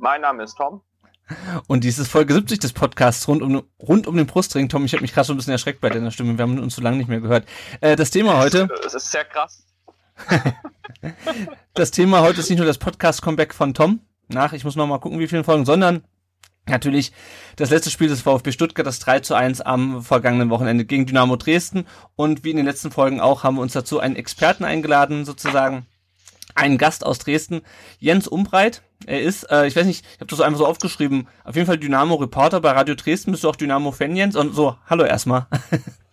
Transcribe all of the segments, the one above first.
Mein Name ist Tom. Und dies ist Folge 70 des Podcasts rund um, rund um den Brustring. Tom, ich habe mich gerade schon ein bisschen erschreckt bei deiner Stimme. Wir haben uns so lange nicht mehr gehört. Äh, das Thema heute. Es ist sehr krass. das Thema heute ist nicht nur das Podcast-Comeback von Tom nach, ich muss noch mal gucken, wie vielen Folgen, sondern Natürlich das letzte Spiel des VfB Stuttgart, das 3 zu 1 am vergangenen Wochenende gegen Dynamo Dresden. Und wie in den letzten Folgen auch, haben wir uns dazu einen Experten eingeladen, sozusagen einen Gast aus Dresden, Jens Umbreit. Er ist, äh, ich weiß nicht, ich habe das einfach so aufgeschrieben, auf jeden Fall Dynamo-Reporter bei Radio Dresden. Bist du auch Dynamo-Fan, Jens? Und so, hallo erstmal.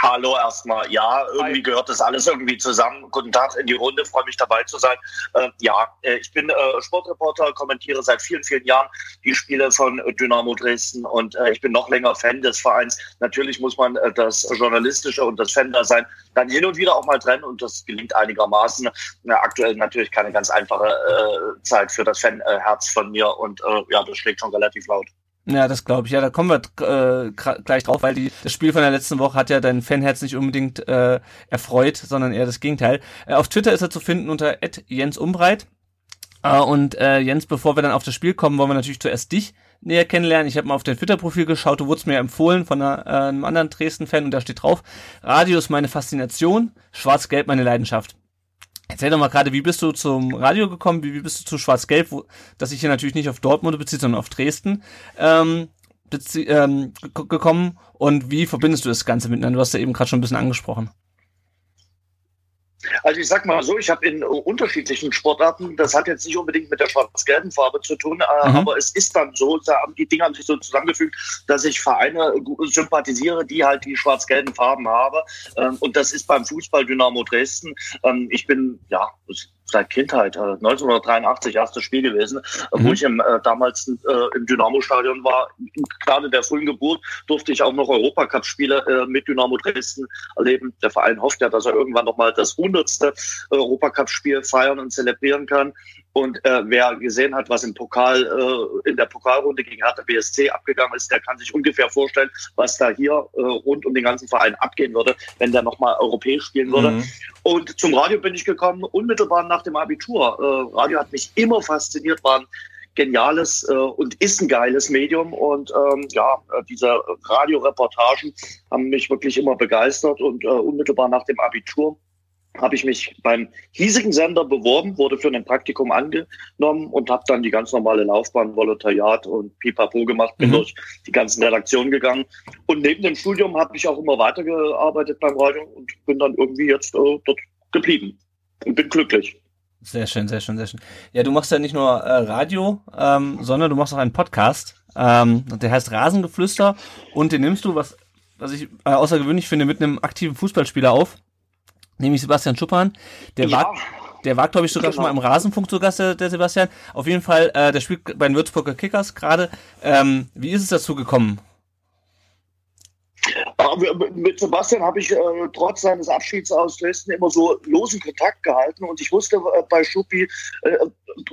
Hallo erstmal. Ja, irgendwie Hi. gehört das alles irgendwie zusammen. Guten Tag in die Runde, freue mich dabei zu sein. Äh, ja, äh, ich bin äh, Sportreporter, kommentiere seit vielen, vielen Jahren die Spiele von Dynamo Dresden und äh, ich bin noch länger Fan des Vereins. Natürlich muss man äh, das Journalistische und das Fan-Dasein dann hin und wieder auch mal trennen und das gelingt einigermaßen. aktuell natürlich keine ganz einfache äh, Zeit für das Fanherz von mir und ja, das schlägt schon relativ laut. Ja, das glaube ich. Ja, da kommen wir äh, gleich drauf, weil die, das Spiel von der letzten Woche hat ja dein Fanherz nicht unbedingt äh, erfreut, sondern eher das Gegenteil. Äh, auf Twitter ist er zu finden unter Jens Umbreit. Äh, und äh, Jens, bevor wir dann auf das Spiel kommen, wollen wir natürlich zuerst dich näher kennenlernen. Ich habe mal auf dein Twitter-Profil geschaut, du wurdest mir empfohlen von einer, äh, einem anderen Dresden-Fan und da steht drauf, Radio ist meine Faszination, Schwarz-Gelb meine Leidenschaft. Erzähl doch mal gerade, wie bist du zum Radio gekommen, wie, wie bist du zu Schwarz-Gelb, dass sich hier natürlich nicht auf Dortmund bezieht, sondern auf Dresden ähm, ähm, gekommen und wie verbindest du das Ganze miteinander? Du hast ja eben gerade schon ein bisschen angesprochen. Also ich sag mal so, ich habe in unterschiedlichen Sportarten, das hat jetzt nicht unbedingt mit der schwarz-gelben Farbe zu tun, äh, mhm. aber es ist dann so, da haben die Dinge haben sich so zusammengefügt, dass ich Vereine sympathisiere, die halt die schwarz-gelben Farben haben. Ähm, und das ist beim Fußball Dynamo Dresden. Ähm, ich bin, ja, seit Kindheit, 1983 äh, erstes Spiel gewesen, mhm. wo ich im, äh, damals äh, im Dynamo-Stadion war. Gerade der frühen Geburt durfte ich auch noch Europacup-Spiele äh, mit Dynamo Dresden erleben. Der Verein hofft ja, dass er irgendwann noch mal das hundertste Europacup-Spiel feiern und zelebrieren kann. Und äh, wer gesehen hat, was im Pokal, äh, in der Pokalrunde gegen Hertha BSC abgegangen ist, der kann sich ungefähr vorstellen, was da hier äh, rund um den ganzen Verein abgehen würde, wenn der nochmal europäisch spielen würde. Mhm. Und zum Radio bin ich gekommen, unmittelbar nach dem Abitur. Äh, Radio hat mich immer fasziniert, war ein geniales äh, und ist ein geiles Medium. Und ähm, ja, äh, diese Radioreportagen haben mich wirklich immer begeistert. Und äh, unmittelbar nach dem Abitur habe ich mich beim hiesigen Sender beworben, wurde für ein Praktikum angenommen und habe dann die ganz normale Laufbahn, Volontariat und Pipapo gemacht, bin mhm. durch die ganzen Redaktionen gegangen. Und neben dem Studium habe ich auch immer weitergearbeitet beim Radio und bin dann irgendwie jetzt äh, dort geblieben und bin glücklich. Sehr schön, sehr schön, sehr schön. Ja, du machst ja nicht nur äh, Radio, ähm, sondern du machst auch einen Podcast. Ähm, der heißt Rasengeflüster und den nimmst du, was, was ich äh, außergewöhnlich finde, mit einem aktiven Fußballspieler auf nämlich Sebastian Schuppan. Der ja. war, der war, glaube ich, sogar genau. schon mal im Rasenfunk zu Gast, der, der Sebastian. Auf jeden Fall, äh, der spielt bei den Würzburger Kickers gerade. Ähm, wie ist es dazu gekommen? Mit Sebastian habe ich äh, trotz seines Abschieds aus Dresden immer so losen Kontakt gehalten und ich wusste äh, bei Schuppi äh,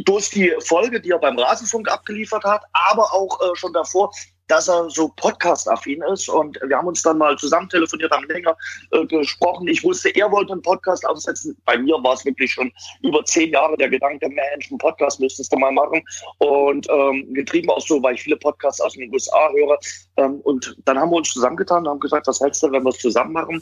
durch die Folge, die er beim Rasenfunk abgeliefert hat, aber auch äh, schon davor, dass er so Podcast-affin ist. Und wir haben uns dann mal zusammen telefoniert, haben länger äh, gesprochen. Ich wusste, er wollte einen Podcast aufsetzen. Bei mir war es wirklich schon über zehn Jahre der Gedanke, Mensch, einen Podcast müsstest du mal machen. Und ähm, getrieben auch so, weil ich viele Podcasts aus den USA höre. Ähm, und dann haben wir uns zusammengetan und haben gesagt, was hältst du, wenn wir es zusammen machen?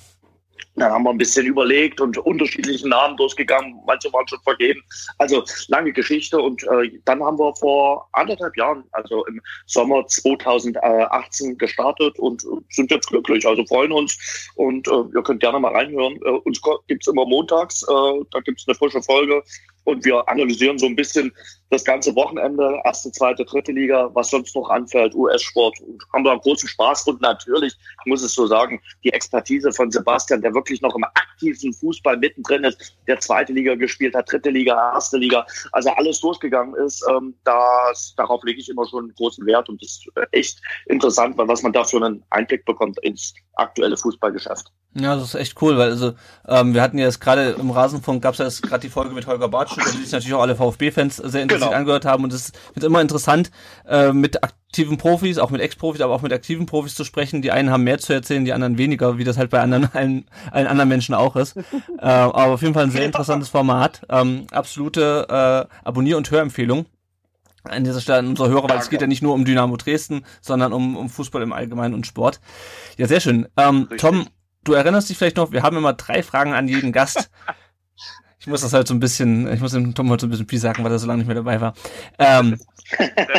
Dann haben wir ein bisschen überlegt und unterschiedliche Namen durchgegangen. Manche waren schon vergeben. Also lange Geschichte. Und äh, dann haben wir vor anderthalb Jahren, also im Sommer 2018 gestartet und sind jetzt glücklich. Also freuen uns. Und äh, ihr könnt gerne mal reinhören. Äh, uns gibt's immer montags. Äh, da gibt's eine frische Folge. Und wir analysieren so ein bisschen das ganze Wochenende, erste, zweite, dritte Liga, was sonst noch anfällt, US-Sport. Und haben da großen Spaß und natürlich, ich muss es so sagen, die Expertise von Sebastian, der wirklich noch im aktiven Fußball mittendrin ist, der zweite Liga gespielt hat, dritte Liga, erste Liga, also alles durchgegangen ist, ähm, das, darauf lege ich immer schon großen Wert und das ist echt interessant, was man da für einen Einblick bekommt ins aktuelle Fußballgeschäft. Ja, das ist echt cool, weil also ähm, wir hatten ja jetzt gerade im Rasenfunk gab es ja jetzt gerade die Folge mit Holger Bartsch, die sich natürlich auch alle VfB-Fans sehr interessiert genau. angehört haben und es ist immer interessant, äh, mit aktiven Profis, auch mit Ex-Profis, aber auch mit aktiven Profis zu sprechen. Die einen haben mehr zu erzählen, die anderen weniger, wie das halt bei anderen allen, allen anderen Menschen auch ist. äh, aber auf jeden Fall ein sehr interessantes Format. Ähm, absolute äh, Abonnier- und Hörempfehlung an dieser Stelle an unsere Hörer, weil es geht ja nicht nur um Dynamo Dresden, sondern um, um Fußball im Allgemeinen und Sport. Ja, sehr schön. Ähm, Tom, du erinnerst dich vielleicht noch, wir haben immer drei Fragen an jeden Gast. Ich muss das halt so ein bisschen, ich muss dem Tom heute so ein bisschen viel sagen, weil er so lange nicht mehr dabei war. Ähm,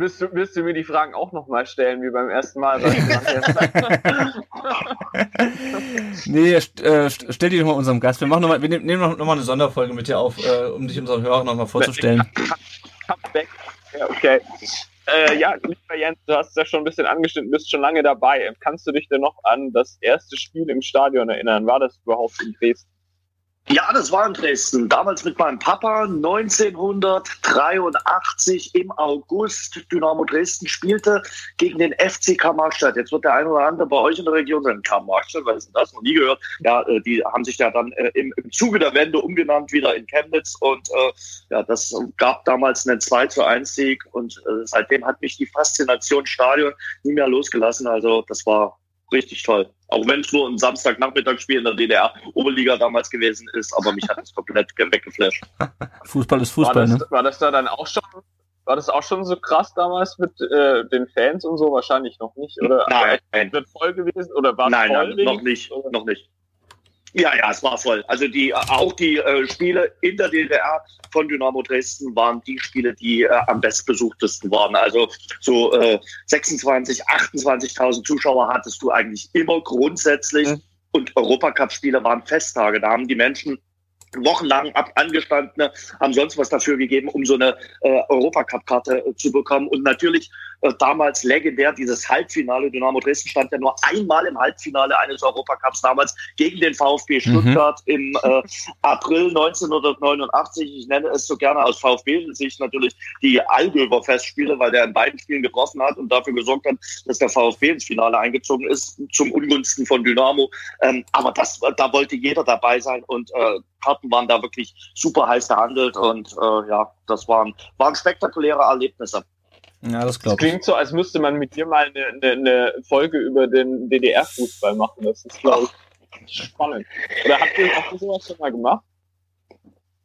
Willst du, willst du mir die Fragen auch nochmal stellen, wie beim ersten Mal? nee, st äh, stell die doch mal unserem Gast. Wir machen noch mal, wir nehmen noch, noch mal eine Sonderfolge mit dir auf, äh, um dich unseren Hörern nochmal vorzustellen. Ja, okay. Äh, ja, lieber Jens, du hast es ja schon ein bisschen angeschnitten, bist schon lange dabei. Kannst du dich denn noch an das erste Spiel im Stadion erinnern? War das überhaupt in Dresden? Ja, das war in Dresden. Damals mit meinem Papa 1983 im August. Dynamo Dresden spielte gegen den FC Karl-Marx-Stadt. Jetzt wird der eine oder andere bei euch in der Region sagen, Karl-Marx-Stadt, was ist denn das? Noch nie gehört. Ja, äh, die haben sich ja dann äh, im, im Zuge der Wende umgenannt, wieder in Chemnitz. Und äh, ja, das gab damals einen 2 zu 1 Sieg. Und äh, seitdem hat mich die Faszination Stadion nie mehr losgelassen. Also das war richtig toll. Auch wenn es nur ein Samstagnachmittagsspiel in der DDR-Oberliga damals gewesen ist, aber mich hat das komplett weggeflasht. Fußball ist Fußball, war das, ne? War das da dann auch schon, war das auch schon so krass damals mit äh, den Fans und so? Wahrscheinlich noch nicht, oder? Nein, nein. Wird voll gewesen oder war Nein, voll nein, noch nicht, oder? noch nicht. Ja, ja, es war voll. Also die auch die äh, Spiele in der DDR von Dynamo Dresden waren die Spiele, die äh, am bestbesuchtesten waren. Also so äh, 26, 28.000 Zuschauer hattest du eigentlich immer grundsätzlich. Mhm. Und Europacup-Spiele waren Festtage. Da haben die Menschen wochenlang ab angestandene haben sonst was dafür gegeben, um so eine äh, Europacup-Karte äh, zu bekommen. Und natürlich äh, damals legendär dieses Halbfinale. Dynamo Dresden stand ja nur einmal im Halbfinale eines Europacups damals gegen den VfB mhm. Stuttgart mhm. im äh, April 1989. Ich nenne es so gerne aus VfB-Sicht natürlich die Allgöwer Festspiele, weil der in beiden Spielen getroffen hat und dafür gesorgt hat, dass der VfB ins Finale eingezogen ist, zum Ungunsten von Dynamo. Ähm, aber das, da wollte jeder dabei sein und äh, Karten waren da wirklich super heiß gehandelt und äh, ja, das waren, waren spektakuläre Erlebnisse. Ja, das glaube ich. Klingt so, als müsste man mit dir mal eine, eine, eine Folge über den DDR-Fußball machen. Das ist, glaube ich, spannend. Oder habt ihr, habt ihr sowas schon mal gemacht?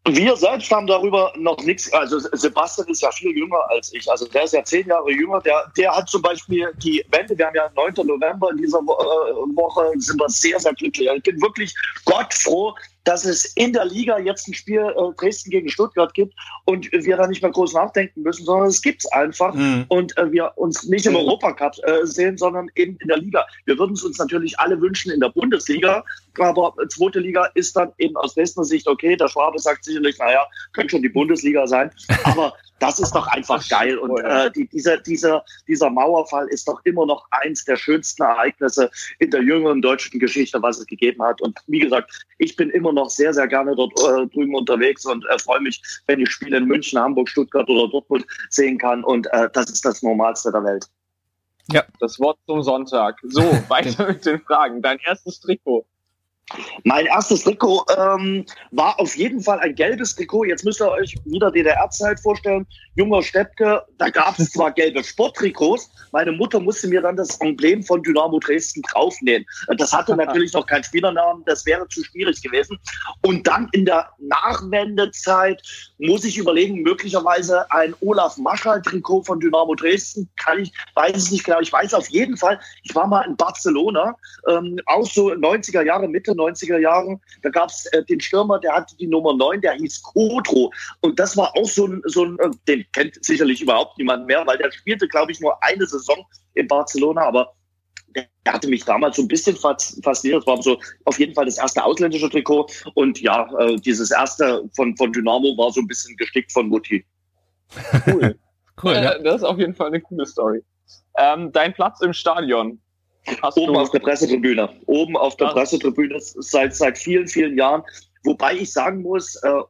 Wir selbst haben darüber noch nichts. Also Sebastian ist ja viel jünger als ich. Also der ist ja zehn Jahre jünger. Der, der hat zum Beispiel die Wende. Wir haben ja 9. November in dieser Woche sind wir sehr, sehr glücklich. Ich bin wirklich Gott froh, dass es in der Liga jetzt ein Spiel äh, Dresden gegen Stuttgart gibt und wir da nicht mehr groß nachdenken müssen, sondern es gibt's einfach mhm. und äh, wir uns nicht im Europacup äh, sehen, sondern eben in der Liga. Wir würden es uns natürlich alle wünschen in der Bundesliga, aber zweite Liga ist dann eben aus Dresdner Sicht okay. Der Schwabe sagt sicherlich, naja, könnte schon die Bundesliga sein, aber das ist doch einfach geil. Und äh, die, dieser, dieser, dieser Mauerfall ist doch immer noch eins der schönsten Ereignisse in der jüngeren deutschen Geschichte, was es gegeben hat. Und wie gesagt, ich bin immer noch sehr, sehr gerne dort äh, drüben unterwegs und äh, freue mich, wenn ich Spiele in München, Hamburg, Stuttgart oder Dortmund sehen kann. Und äh, das ist das Normalste der Welt. Ja. Das Wort zum Sonntag. So, weiter mit den Fragen. Dein erstes Trikot. Mein erstes Trikot ähm, war auf jeden Fall ein gelbes Trikot. Jetzt müsst ihr euch wieder DDR-Zeit vorstellen. Junger Steppke, da gab es zwar gelbe Sporttrikots. Meine Mutter musste mir dann das Emblem von Dynamo Dresden draufnähen. Das hatte natürlich noch keinen Spielernamen, das wäre zu schwierig gewesen. Und dann in der Nachwendezeit muss ich überlegen, möglicherweise ein Olaf Maschall-Trikot von Dynamo Dresden. Kann ich, weiß es nicht genau. Ich weiß auf jeden Fall, ich war mal in Barcelona, ähm, auch so 90er Jahre, Mitte 90er Jahren. Da gab es äh, den Stürmer, der hatte die Nummer 9, der hieß Kodro. Und das war auch so ein, so ein, äh, den kennt sicherlich überhaupt niemand mehr, weil der spielte, glaube ich, nur eine Saison in Barcelona, aber der hatte mich damals so ein bisschen fasziniert. Das war so auf jeden Fall das erste ausländische Trikot. Und ja, äh, dieses erste von, von Dynamo war so ein bisschen gestickt von Mutti. Cool. Cool, ja. Das ist auf jeden Fall eine coole Story. Ähm, dein Platz im Stadion. Hast Oben auf der Pressetribüne. Oben auf der. Pressetribüne seit, seit vielen, vielen Jahren. Wobei ich sagen muss, äh,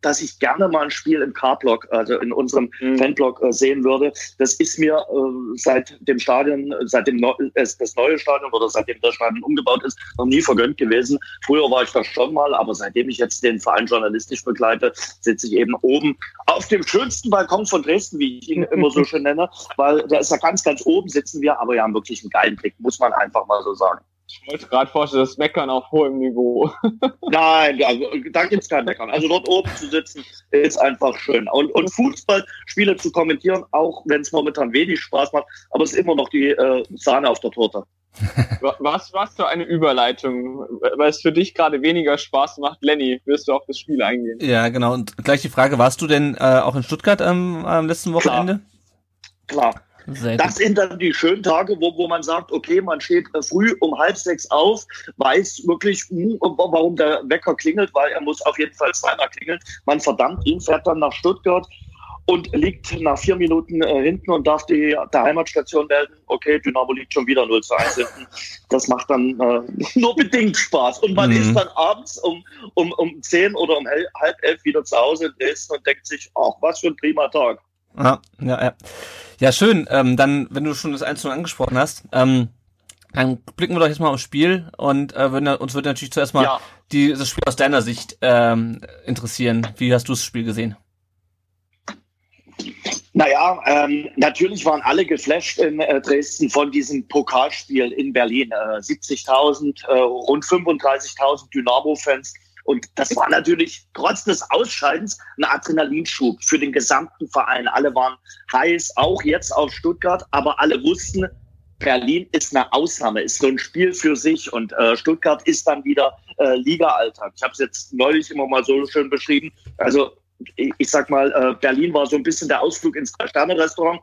dass ich gerne mal ein Spiel im K-Block, also in unserem Mhm. Fanblock äh, sehen würde. Das ist mir äh, seit dem Stadion, äh, seit dem Neu das neue Stadion oder seitdem das Stadion umgebaut ist, noch nie vergönnt gewesen. Früher war ich da schon mal, aber seitdem ich jetzt den Verein journalistisch begleite, sitze ich eben oben auf dem schönsten Balkon von Dresden, wie ich ihn immer so schön nenne, weil da ist ja ganz, ganz oben sitzen wir, aber wir haben wirklich einen geilen Blick, muss man einfach mal so sagen. Ich wollte gerade vorstellen, das Meckern auf hohem Niveau. Nein, also, da gibt's kein Meckern. Also dort oben zu sitzen, ist einfach schön. Und, und Fußballspiele zu kommentieren, auch wenn es momentan wenig Spaß macht, aber es ist immer noch die äh, Sahne auf der Torte. Wa- Was, was für eine Überleitung, weil es für dich gerade weniger Spaß macht. Lenny, wirst du auf das Spiel eingehen? Ja, genau. Und gleich die Frage, warst du denn äh, auch in Stuttgart am, am letzten Wochenende? Klar. Sehr Das sind dann die schönen Tage, wo, wo man sagt, okay, man steht früh um halb sechs auf, weiß wirklich, hm, warum der Wecker klingelt, weil er muss auf jeden Fall zweimal klingeln. Man verdammt ihn, fährt dann nach Stuttgart und liegt nach vier Minuten äh, hinten und darf die, der Heimatstation melden, okay, Dynamo liegt schon wieder 0 zu 1 hinten. Das macht dann äh, nur bedingt Spaß. Und man Mhm. ist dann abends um, um, um zehn oder um halb elf wieder zu Hause in Dresden und denkt sich, ach, was für ein prima Tag. Ja, ja, ja. Ja, schön. Ähm, dann, wenn du schon das 1 angesprochen hast, ähm, dann blicken wir doch jetzt mal aufs Spiel und äh, würden, uns würde natürlich zuerst mal Ja. die, das Spiel aus deiner Sicht ähm, interessieren. Wie hast du das Spiel gesehen? Naja, ähm, natürlich waren alle geflasht in äh, Dresden von diesem Pokalspiel in Berlin. Äh, 70.000, äh, rund 35.000 Dynamo-Fans. Und das war natürlich trotz des Ausscheidens ein Adrenalinschub für den gesamten Verein. Alle waren heiß, auch jetzt auf Stuttgart, aber alle wussten, Berlin ist eine Ausnahme, ist so ein Spiel für sich und äh, Stuttgart ist dann wieder äh, Liga-Alltag. Ich habe es jetzt neulich immer mal so schön beschrieben. Also ich, ich sag mal, äh, Berlin war so ein bisschen der Ausflug ins Drei-Sterne-Restaurant.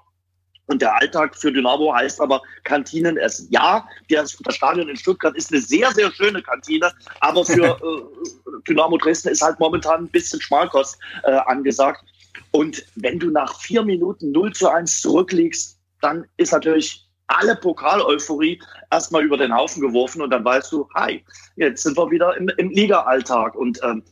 Und der Alltag für Dynamo heißt aber Kantinen essen. Ja, das, Stadion in Stuttgart ist eine sehr, sehr schöne Kantine, aber für äh, Dynamo Dresden ist halt momentan ein bisschen Schmalkost äh, angesagt. Und wenn du nach vier Minuten 0 zu 1 zurückliegst, dann ist natürlich alle Pokal-Euphorie erstmal über den Haufen geworfen und dann weißt du, hi, jetzt sind wir wieder im, im Liga-Alltag. Und ähm,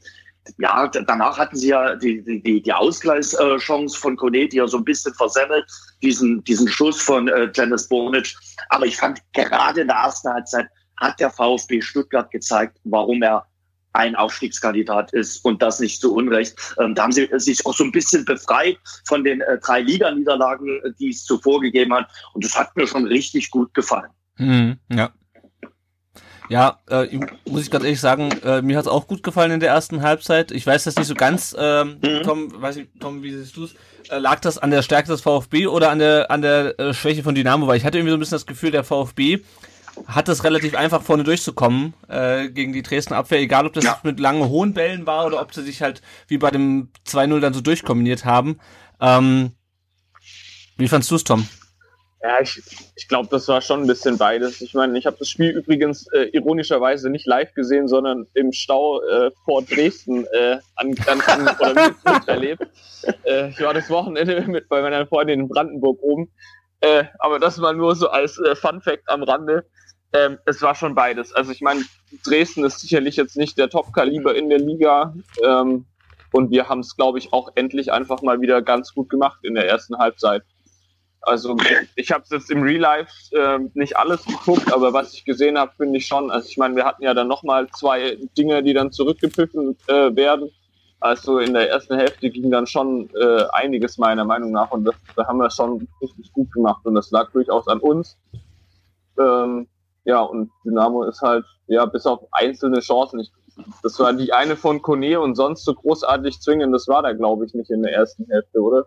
ja, danach hatten sie ja die, die, die, Ausgleichschance von Kone, die ja so ein bisschen versemmelt, diesen, diesen Schuss von äh, Janis Bonic. Aber ich fand, gerade in der ersten Halbzeit hat der VfB Stuttgart gezeigt, warum er ein Aufstiegskandidat ist und das nicht zu Unrecht. Ähm, da haben sie sich auch so ein bisschen befreit von den äh, drei Liganiederlagen, äh, die es zuvor gegeben hat. Und das hat mir schon richtig gut gefallen. Mhm, ja. Ja, äh, muss ich ganz ehrlich sagen, äh, mir hat's auch gut gefallen in der ersten Halbzeit. Ich weiß das nicht so ganz, ähm, Mhm. Tom, weiß ich, Tom, wie siehst du's? Äh, lag das an der Stärke des VfB oder an der an der äh, Schwäche von Dynamo? Weil ich hatte irgendwie so ein bisschen das Gefühl, der VfB hat es relativ einfach vorne durchzukommen äh, gegen die Dresden Abwehr, egal ob das Ja. mit langen hohen Bällen war oder ob sie sich halt wie bei dem 2-0 dann so durchkombiniert haben. Ähm, wie fandst du's, Tom? Ja, ich, ich glaube, das war schon ein bisschen beides. Ich meine, ich habe das Spiel übrigens äh, ironischerweise nicht live gesehen, sondern im Stau äh, vor Dresden äh, an, an, an, oder mit, miterlebt. Äh, ich war das Wochenende mit bei meiner Freundin in Brandenburg oben. Äh, aber das war nur so als äh, Fun Fact am Rande. Ähm, es war schon beides. Also ich meine, Dresden ist sicherlich jetzt nicht der Top-Kaliber in der Liga. Ähm, und wir haben es, glaube ich, auch endlich einfach mal wieder ganz gut gemacht in der ersten Halbzeit. Also ich habe jetzt im Real Life äh, nicht alles geguckt, aber was ich gesehen habe, finde ich schon. Also ich meine, wir hatten ja dann nochmal zwei Dinge, die dann zurückgepfiffen äh, werden. Also in der ersten Hälfte ging dann schon äh, einiges meiner Meinung nach und das, da haben wir schon richtig gut gemacht und das lag durchaus an uns. Ähm, ja, und Dynamo ist halt, ja, bis auf einzelne Chancen. Ich, das war die eine von Kone und sonst so großartig zwingen, das war da, glaube ich, nicht in der ersten Hälfte, oder?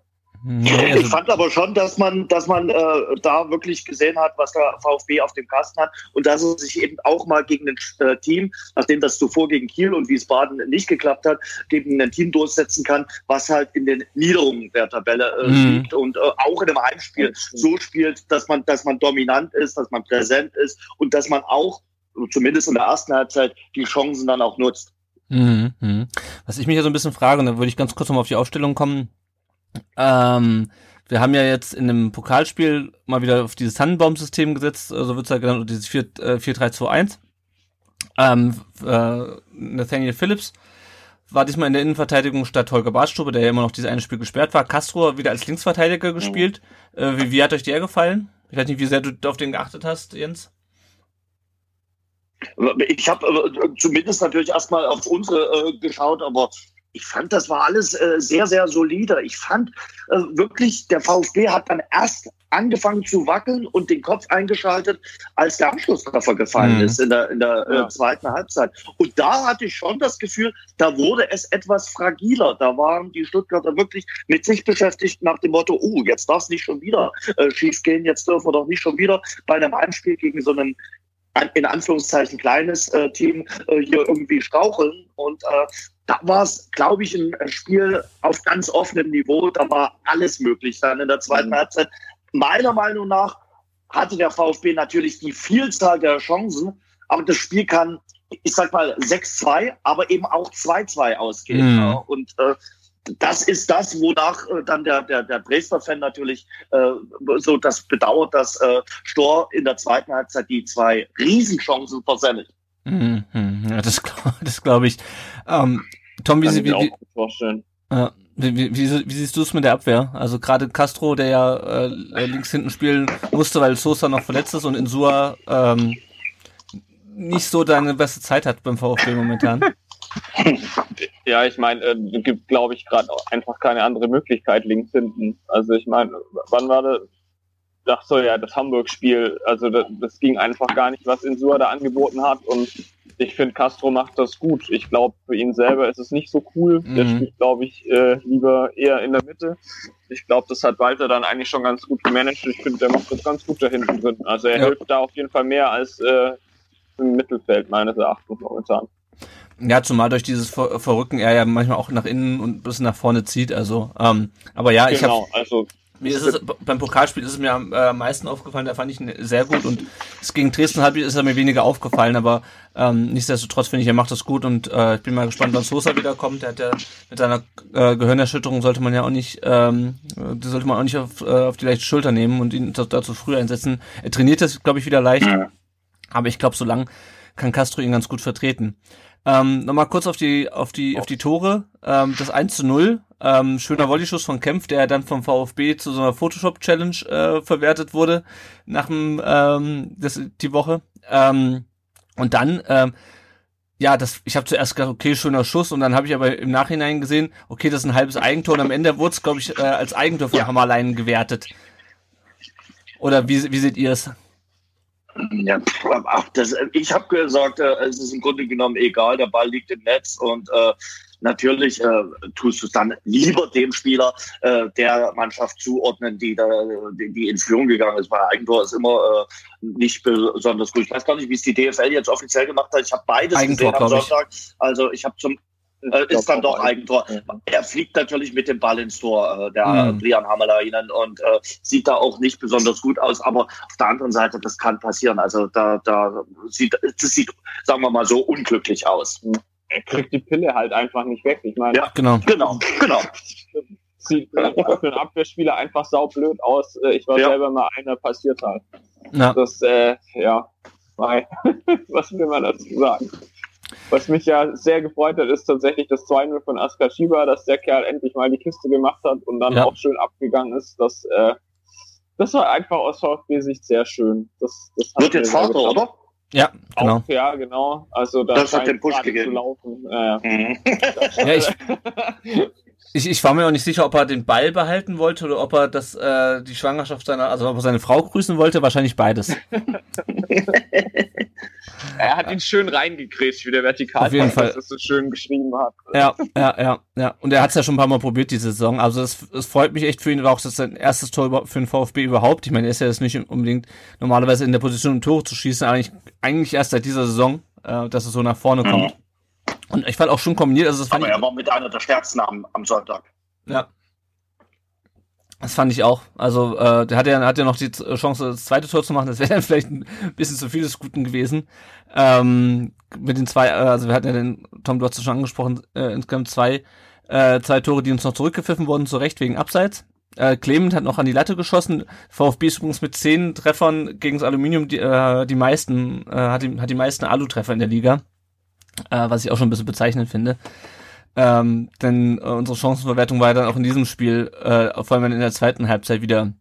Ich also, fand aber schon, dass man, dass man äh, da wirklich gesehen hat, was der VfB auf dem Kasten hat und dass er sich eben auch mal gegen ein äh, Team, nachdem das zuvor gegen Kiel und Wiesbaden nicht geklappt hat, gegen ein Team durchsetzen kann, was halt in den Niederungen der Tabelle äh, Mhm. liegt und äh, auch in einem Heimspiel so spielt, dass man, dass man dominant ist, dass man präsent ist und dass man auch zumindest in der ersten Halbzeit die Chancen dann auch nutzt. Mhm, mhm. Was ich mich ja so ein bisschen frage, und da würde ich ganz kurz nochmal auf die Aufstellung kommen. Ähm, wir haben ja jetzt in einem Pokalspiel mal wieder auf dieses Tannenbaum-System gesetzt, so also wird es ja genannt, dieses 4-3-2-1. Äh, ähm, äh, Nathaniel Phillips war diesmal in der Innenverteidigung statt Holger Bartstube, der ja immer noch dieses eine Spiel gesperrt war. Castro wieder als Linksverteidiger gespielt. Mhm. Äh, wie, wie hat euch der gefallen? Ich weiß nicht, wie sehr du auf den geachtet hast, Jens. Ich habe äh, zumindest natürlich erstmal auf unsere äh, geschaut, aber ich fand, das war alles äh, sehr, sehr solide. Ich fand äh, wirklich, der VfB hat dann erst angefangen zu wackeln und den Kopf eingeschaltet, als der Anschlusstreffer gefallen mhm. ist in der, in der äh, zweiten Halbzeit. Und da hatte ich schon das Gefühl, da wurde es etwas fragiler. Da waren die Stuttgarter wirklich mit sich beschäftigt nach dem Motto, oh, jetzt darf es nicht schon wieder äh, schief gehen, jetzt dürfen wir doch nicht schon wieder bei einem Heimspiel gegen so einen in Anführungszeichen kleines äh, Team äh, hier irgendwie straucheln. Und äh, da war es, glaube ich, ein Spiel auf ganz offenem Niveau. Da war alles möglich dann in der zweiten mhm. Halbzeit. Meiner Meinung nach hatte der VfB natürlich die Vielzahl der Chancen, aber das Spiel kann, ich sag mal, 6-2, aber eben auch 2-2 ausgehen. Mhm. Und äh, das ist das, wonach äh, dann der, der, der Dresdner-Fan natürlich äh, so das bedauert, dass äh, Stor in der zweiten Halbzeit die zwei Riesenchancen versemmelt. Mhm, ja, das, das glaube ich. Ähm, Tom, wie, wie, wie, vorstellen. Äh, wie, wie, wie, wie siehst du es mit der Abwehr? Also gerade Castro, der ja äh, links hinten spielen musste, weil Sosa noch verletzt ist und Insua ähm, nicht so deine beste Zeit hat beim VfB momentan. Ja, ich meine, äh, es gibt, glaube ich, gerade einfach keine andere Möglichkeit links hinten. Also ich meine, wann war das? Ach so, ja, das Hamburg-Spiel. Also das, das, ging einfach gar nicht, was Insua da angeboten hat. Und ich finde, Castro macht das gut. Ich glaube, für ihn selber ist es nicht so cool. Mhm. Der spielt, glaube ich, äh, lieber eher in der Mitte. Ich glaube, das hat Walter dann eigentlich schon ganz gut gemanagt. Ich finde, der macht das ganz gut da hinten drin. Also er ja. hilft da auf jeden Fall mehr als äh, im Mittelfeld meines Erachtens momentan. Ja, zumal durch dieses Ver Verrücken er ja manchmal auch nach innen und ein bisschen nach vorne zieht. Also, ähm, aber ja, ich genau, habe also mir ist es beim Pokalspiel ist es mir am äh, meisten aufgefallen. Da fand ich ihn sehr gut und es gegen Dresden hat ist er mir weniger aufgefallen, aber ähm, nichtsdestotrotz finde ich, er macht das gut und äh, ich bin mal gespannt, wann Sosa wiederkommt. Der hat ja mit seiner äh, Gehirnerschütterung sollte man ja auch nicht, ähm, die sollte man auch nicht auf, äh, auf die leichte Schulter nehmen und ihn dazu früh einsetzen. Er trainiert das, glaube ich, wieder leicht, aber ich glaube, so lang kann Castro ihn ganz gut vertreten. Ähm, Nochmal kurz auf die, auf die, auf die Tore. Ähm, das 1 zu 0. Ähm, schöner Volleyschuss von Kempf, der dann vom VfB zu so einer Photoshop-Challenge äh, verwertet wurde nach dem, ähm, das, die Woche. Ähm, und dann, ähm, ja, das, ich habe zuerst gedacht, okay, schöner Schuss, und dann habe ich aber im Nachhinein gesehen, okay, das ist ein halbes Eigentor, und am Ende wurde es, glaube ich, äh, als Eigentor von ja. Hammerlein gewertet. Oder wie, wie seht ihr es? Ja, ach, das, ich habe gesagt, äh, es ist im Grunde genommen egal, der Ball liegt im Netz und äh, natürlich äh, tust du es dann lieber dem Spieler äh, der Mannschaft zuordnen, die da die, die in Führung gegangen ist. Weil Eigentor ist immer äh, nicht besonders gut. Ich weiß gar nicht, wie es die DFL jetzt offiziell gemacht hat. Ich habe beides Eigentor, gesehen am Sonntag. Also ich habe zum äh, ist dann doch Eigentor. Er fliegt natürlich mit dem Ball ins Tor, äh, der mhm. Brian Hammerleinen, und äh, sieht da auch nicht besonders gut aus. Aber auf der anderen Seite, das kann passieren. Also da, da sieht, das sieht, sagen wir mal so, unglücklich aus. Er kriegt die Pille halt einfach nicht weg. Ich meine, ja, genau, genau, genau. Sieht für einen Abwehrspieler einfach saublöd aus. Äh, ich war ja. selber mal einer, passiert halt. Ja. Das, äh, ja, was will man dazu sagen? Was mich ja sehr gefreut hat, ist tatsächlich das 2-0 von Askar Shiba, dass der Kerl endlich mal die Kiste gemacht hat und dann ja. auch schön abgegangen ist. Das, äh, das war einfach aus VfB-Sicht sehr schön. Das, das Wird jetzt Vater, oder? Ja, genau. Auch, ja, genau. Also da das hat den Push gegeben. Zu laufen. Äh, mhm. ja, ich, ich, ich war mir auch nicht sicher, ob er den Ball behalten wollte oder ob er das, äh, die Schwangerschaft seiner, also ob er seine Frau grüßen wollte. Wahrscheinlich beides. er hat ihn schön reingekriegt, wie der Vertikal, Auf jeden Fall. das so schön geschrieben hat. Ja, ja, ja, ja. Und er hat es ja schon ein paar Mal probiert diese Saison. Also es, es freut mich echt für ihn, war auch das sein erstes Tor für den VfB überhaupt. Ich meine, er ist ja jetzt nicht unbedingt normalerweise in der Position, um Tore zu schießen, eigentlich, eigentlich erst seit dieser Saison, äh, dass es so nach vorne mhm. kommt. Und ich fand auch schon kombiniert. Also das fand Aber er war mit einer der stärksten am, am Sonntag. Ja. Das fand ich auch. Also, äh, der hat ja, hat ja noch die Chance, das zweite Tor zu machen. Das wäre dann vielleicht ein bisschen zu viel des Guten gewesen. Ähm, mit den zwei, äh, also wir hatten ja den, Tom, es schon angesprochen, äh, insgesamt zwei Äh, zwei Tore, die uns noch zurückgepfiffen wurden, zu Recht wegen Abseits. Äh, Clement hat noch an die Latte geschossen. VfB ist übrigens mit zehn Treffern gegen das Aluminium die, äh, die meisten, äh, hat, die, hat die meisten Alu-Treffer in der Liga. Äh, was ich auch schon ein bisschen bezeichnend finde. Ähm, denn äh, unsere Chancenverwertung war ja dann auch in diesem Spiel, äh, vor allem in der zweiten Halbzeit wieder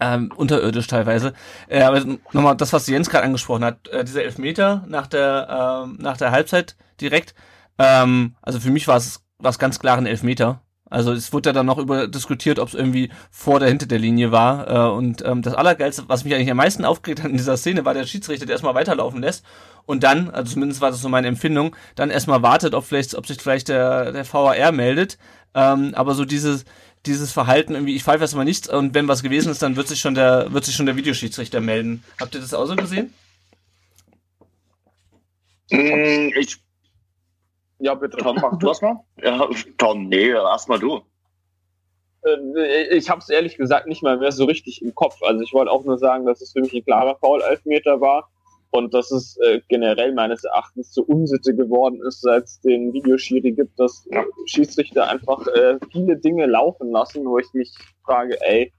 ähm, unterirdisch teilweise. Äh, aber nochmal das, was Jens gerade angesprochen hat, äh, dieser Elfmeter nach der, äh, nach der Halbzeit direkt. Ähm, also für mich war es war es ganz klar ein Elfmeter. Also es wurde ja dann noch über diskutiert, ob es irgendwie vor der hinter der Linie war. Äh, und ähm, das Allergeilste, was mich eigentlich am meisten aufgeregt hat in dieser Szene, war der Schiedsrichter, der erstmal weiterlaufen lässt und dann, also zumindest war das so meine Empfindung, dann erstmal wartet, ob vielleicht, ob sich vielleicht der, der VAR meldet. Ähm, aber so dieses, dieses Verhalten irgendwie, ich pfeife erstmal nichts und wenn was gewesen ist, dann wird sich schon der, wird sich schon der Videoschiedsrichter melden. Habt ihr das auch so gesehen? Mm, Ich, Ja, bitte. Tom, mach du erstmal? Ja, Tom, nee, erstmal du. Ich habe es ehrlich gesagt nicht mal mehr so richtig im Kopf. Also ich wollte auch nur sagen, dass es für mich ein klarer Foul-Elfmeter war und dass es äh, generell meines Erachtens zur Unsitte geworden ist, seit es den Videoschiri gibt, dass äh, Schiedsrichter einfach äh, viele Dinge laufen lassen, wo ich mich frage, ey,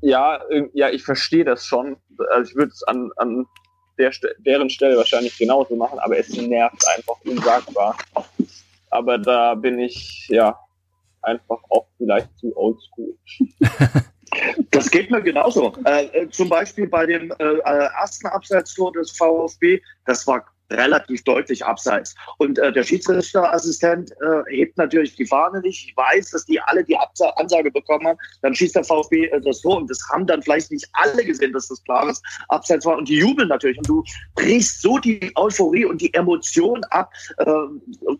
ja, äh, ja, ich verstehe das schon. Also ich würde es an, an der deren Stelle wahrscheinlich genauso machen, aber es nervt einfach unsagbar. Aber da bin ich, ja, einfach auch vielleicht zu oldschool. Das geht mir genauso. Äh, äh, zum Beispiel bei dem äh, äh, ersten Abseitstor des VfB, das war relativ deutlich abseits. Und äh, der Schiedsrichterassistent äh, hebt natürlich die Fahne nicht. Ich weiß, dass die alle die Absa Ansage bekommen haben. Dann schießt der VfB äh, das Tor. Und das haben dann vielleicht nicht alle gesehen, dass das klares Abseits war. Und die jubeln natürlich. Und du brichst so die Euphorie und die Emotion ab. Äh,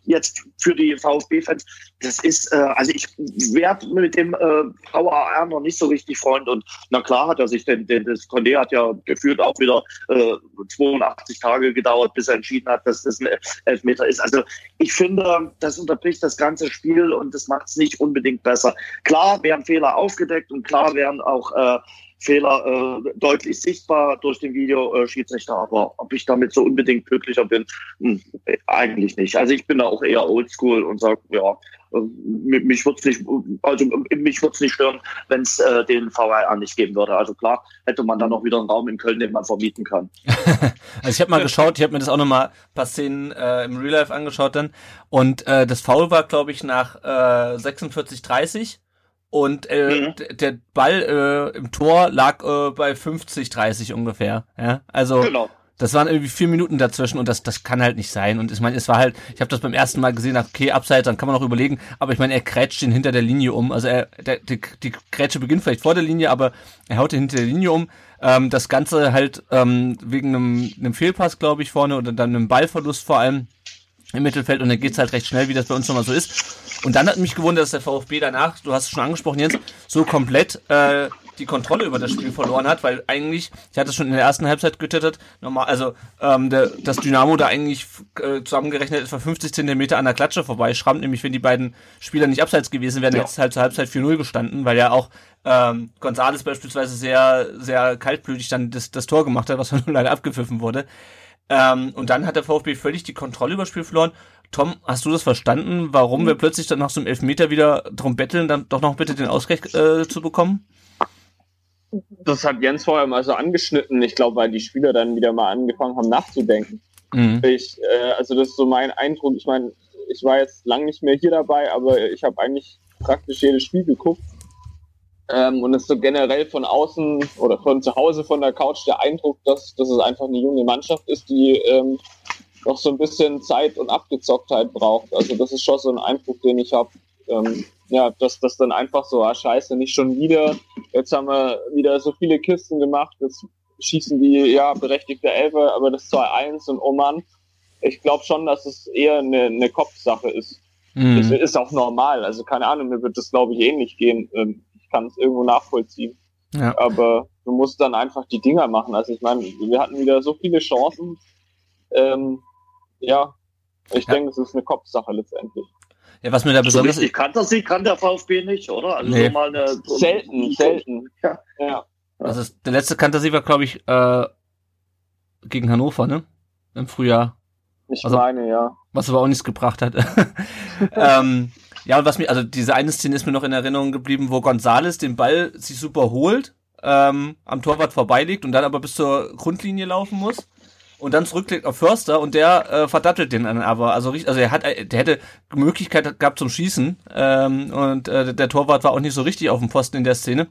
jetzt für die VfB-Fans. Das ist, äh, also ich werde mit dem äh, VAR noch nicht so richtig Freund. Und na klar hat er sich, denn, denn das Condé hat ja gefühlt auch wieder äh, 82 Tage gedauert, bis er entschieden hat, dass das ein Elfmeter ist. Also ich finde, das unterbricht das ganze Spiel und das macht es nicht unbedingt besser. Klar werden Fehler aufgedeckt und klar werden auch äh, Fehler äh, deutlich sichtbar durch den Videoschiedsrichter, aber ob ich damit so unbedingt glücklicher bin, hm, eigentlich nicht. Also ich bin da auch eher oldschool und sage, ja, mich würde es nicht, also mich würde es nicht stören, wenn es äh, den VAR nicht geben würde. Also klar, hätte man dann noch wieder einen Raum in Köln, den man vermieten kann. also ich habe mal geschaut, ich habe mir das auch noch mal ein paar Szenen äh, im Real Life angeschaut dann und äh, das Foul war glaube ich nach äh, 46:30 und äh, Mhm. der Ball äh, im Tor lag äh, bei 50:30 ungefähr. Ja, also Genau. Das waren irgendwie vier Minuten dazwischen und das, das kann halt nicht sein. Und ich meine, es war halt, ich habe das beim ersten Mal gesehen, okay, abseits, dann kann man noch überlegen, aber ich meine, er grätscht ihn hinter der Linie um. Also er, der, die, die Grätsche beginnt vielleicht vor der Linie, aber er haut ihn hinter der Linie um. Ähm, das Ganze halt ähm, wegen einem, einem Fehlpass, glaube ich, vorne oder dann einem Ballverlust vor allem im Mittelfeld und dann geht's halt recht schnell, wie das bei uns schon mal so ist. Und dann hat mich gewundert, dass der VfB danach, du hast es schon angesprochen, Jens, so komplett äh, die Kontrolle über das Spiel verloren hat, weil eigentlich, ich hatte es schon in der ersten Halbzeit getwittert, normal, also ähm, der, das Dynamo da eigentlich äh, zusammengerechnet etwa 50 Zentimeter an der Klatsche vorbeischrammt, nämlich wenn die beiden Spieler nicht abseits gewesen wären, Ja. es halt zur Halbzeit 4-0 gestanden, weil ja auch ähm, Gonzales beispielsweise sehr, sehr kaltblütig dann das, das Tor gemacht hat, was von leider abgepfiffen wurde. Ähm, und dann hat der VfB völlig die Kontrolle über das Spiel verloren. Tom, hast du das verstanden, warum wir plötzlich dann nach so einem Elfmeter wieder drum betteln, dann doch noch bitte den Ausgleich äh, zu bekommen? Das hat Jens vorher mal so angeschnitten. Ich glaube, weil die Spieler dann wieder mal angefangen haben nachzudenken. Mhm. Ich, äh, also das ist so mein Eindruck. Ich meine, ich war jetzt lang nicht mehr hier dabei, aber ich habe eigentlich praktisch jedes Spiel geguckt. Ähm, und es ist so generell von außen oder von zu Hause von der Couch der Eindruck, dass, dass es einfach eine junge Mannschaft ist, die ähm, noch so ein bisschen Zeit und Abgezocktheit braucht. Also das ist schon so ein Eindruck, den ich habe. Ähm, ja, dass das dann einfach so, ah scheiße, nicht schon wieder. Jetzt haben wir wieder so viele Kisten gemacht. Jetzt schießen die, ja, berechtigte Elfer, aber das 2-1 und oh Mann. Ich glaube schon, dass es eher eine, eine Kopfsache ist. Das Mhm. ist auch normal. Also keine Ahnung, mir wird das, glaube ich, ähnlich gehen. Ähm, Ich kann es irgendwo nachvollziehen. Ja. Aber du musst dann einfach die Dinger machen. Also ich meine, wir hatten wieder so viele Chancen. Ähm, ja, ich Ja. denke, es ist eine Kopfsache letztendlich. Ja, was mir da So besonders richtig kannte sie, kann der VfB nicht, oder? Also Nee. so mal eine, Selten, selten. Ja. ja. das ist, der letzte Kantersieg war, glaube ich, äh, gegen Hannover, ne? Im Frühjahr. Ich Also- meine, ja. was aber auch nichts gebracht hat. ähm, Ja, und was mir, also diese eine Szene ist mir noch in Erinnerung geblieben, wo Gonzales den Ball sich super holt, ähm, am Torwart vorbeiliegt und dann aber bis zur Grundlinie laufen muss und dann zurückklickt auf Förster und der äh, verdattelt den dann aber. Also, also er hat, der hätte Möglichkeit gehabt zum Schießen ähm, und äh, der Torwart war auch nicht so richtig auf dem Posten in der Szene.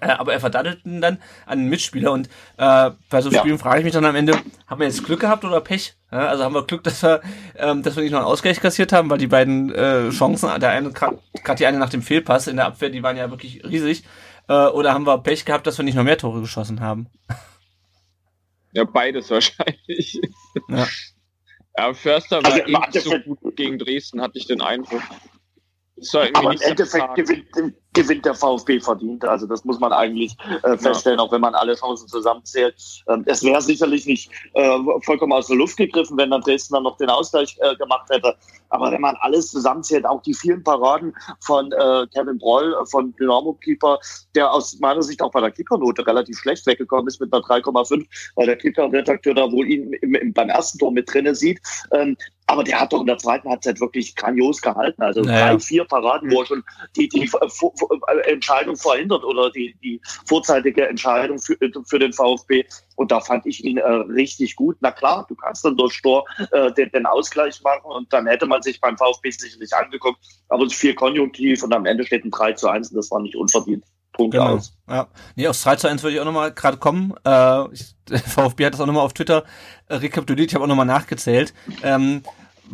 Äh, aber er verdattelt ihn dann an den Mitspieler und äh, bei so Spielen ja. frage ich mich dann am Ende, haben wir jetzt Glück gehabt oder Pech? Ja, also haben wir Glück, dass wir, ähm, dass wir nicht noch einen Ausgleich kassiert haben, weil die beiden äh, Chancen, der eine gerade die eine nach dem Fehlpass in der Abwehr, die waren ja wirklich riesig. Äh, oder haben wir Pech gehabt, dass wir nicht noch mehr Tore geschossen haben? Ja, beides wahrscheinlich. Ja. ja Förster war also, eben so gut gegen Dresden, hatte ich den Eindruck. Aber im Endeffekt gewinnt, gewinnt der VfB verdient. Also das muss man eigentlich äh, feststellen, ja. auch wenn man alle Chancen zusammenzählt. Ähm, es wäre sicherlich nicht äh, vollkommen aus der Luft gegriffen, wenn dann Dresden dann noch den Ausgleich äh, gemacht hätte. Aber wenn man alles zusammenzählt, auch die vielen Paraden von äh, Kevin Broll, von Dynamo-Keeper, der aus meiner Sicht auch bei der Kickernote relativ schlecht weggekommen ist mit einer 3,5, weil der Kicker-Redakteur da wohl ihn im, im, beim ersten Tor mit drinne sieht. Ähm, aber der hat doch in der zweiten Halbzeit wirklich grandios gehalten. Also naja. drei, vier Paraden, wo er schon die, die Entscheidung verhindert oder die, die vorzeitige Entscheidung für, für den VfB. Und da fand ich ihn äh, richtig gut. Na klar, du kannst dann durch Stor äh, den, den Ausgleich machen und dann hätte man sich beim VfB sicherlich angeguckt. Aber es ist viel konjunktiv und am Ende steht ein 3 zu 1 und das war nicht unverdient. Punkt genau. aus. Ja. Nee, aufs 3 zu 1 würde ich auch nochmal gerade kommen. Äh, ich, VfB hat das auch nochmal auf Twitter äh, rekapituliert. Ich habe auch nochmal nachgezählt. Ähm,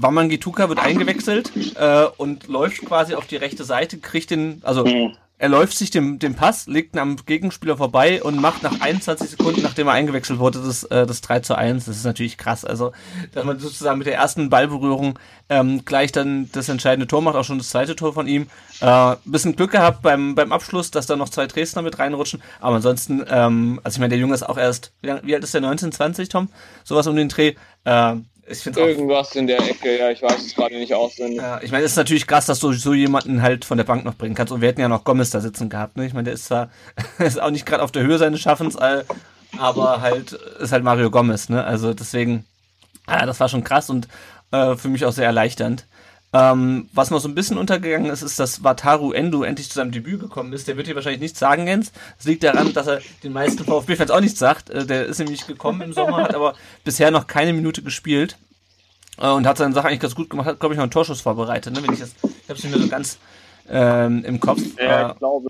Waman Gituka wird eingewechselt äh, und läuft quasi auf die rechte Seite, kriegt den, also mhm. er läuft sich dem, dem Pass, legt ihn am Gegenspieler vorbei und macht nach 21 Sekunden, nachdem er eingewechselt wurde, das, äh, das 3 zu 1. Das ist natürlich krass. Also, dass man sozusagen mit der ersten Ballberührung ähm, gleich dann das entscheidende Tor macht, auch schon das zweite Tor von ihm. Äh, bisschen Glück gehabt beim, beim Abschluss, dass da noch zwei Dresdner mit reinrutschen. Aber ansonsten, ähm, also ich meine, der Junge ist auch erst, wie, wie alt ist der? 19, 20, Tom? Sowas um den Dreh. Äh, ich finde Irgendwas in der Ecke, ja, ich weiß es gerade nicht auswendig. Ja, ich meine, es ist natürlich krass, dass du so jemanden halt von der Bank noch bringen kannst. Und wir hätten ja noch Gomez da sitzen gehabt, ne? Ich meine, der ist zwar ist auch nicht gerade auf der Höhe seines Schaffens, aber halt ist halt Mario Gomez, ne? Also deswegen, ja, das war schon krass und äh, für mich auch sehr erleichternd. Ähm, was noch so ein bisschen untergegangen ist, ist, dass Wataru Endo endlich zu seinem Debüt gekommen ist. Der wird dir wahrscheinlich nichts sagen, Jens. Das liegt daran, dass er den meisten VfB-Fans auch nichts sagt. Äh, der ist nämlich gekommen im Sommer, hat aber bisher noch keine Minute gespielt äh, und hat seine Sache eigentlich ganz gut gemacht. Hat, glaube ich, noch einen Torschuss vorbereitet. Ne? Wenn ich das, ich habe es nicht mehr so ganz ähm, im Kopf. Ja, ich äh, glaube.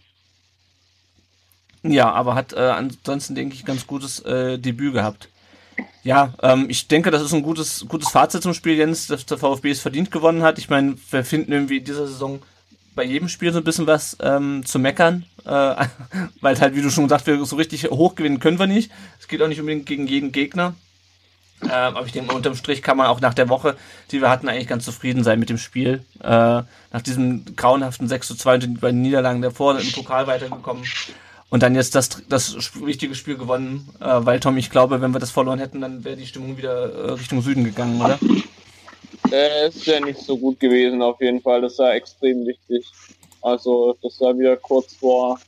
Ja, aber hat äh, ansonsten, denke ich, ganz gutes äh, Debüt gehabt. Ja, ähm, ich denke, das ist ein gutes, gutes Fazit zum Spiel, Jens, dass der VfB es verdient gewonnen hat. Ich meine, wir finden irgendwie in dieser Saison bei jedem Spiel so ein bisschen was ähm, zu meckern, äh, weil halt, wie du schon gesagt hast, so richtig hoch gewinnen können wir nicht. Es geht auch nicht unbedingt gegen jeden Gegner. Äh, aber ich denke, unterm Strich kann man auch nach der Woche, die wir hatten, eigentlich ganz zufrieden sein mit dem Spiel. Äh, nach diesem grauenhaften 6 zu 2 und den Niederlagen davor im Pokal weitergekommen und dann jetzt das, das wichtige Spiel gewonnen, äh, weil Tom, ich glaube, wenn wir das verloren hätten, dann wäre die Stimmung wieder äh, Richtung Süden gegangen, oder? Äh, ist ja nicht so gut gewesen auf jeden Fall. Das war extrem wichtig. Also das war wieder kurz vor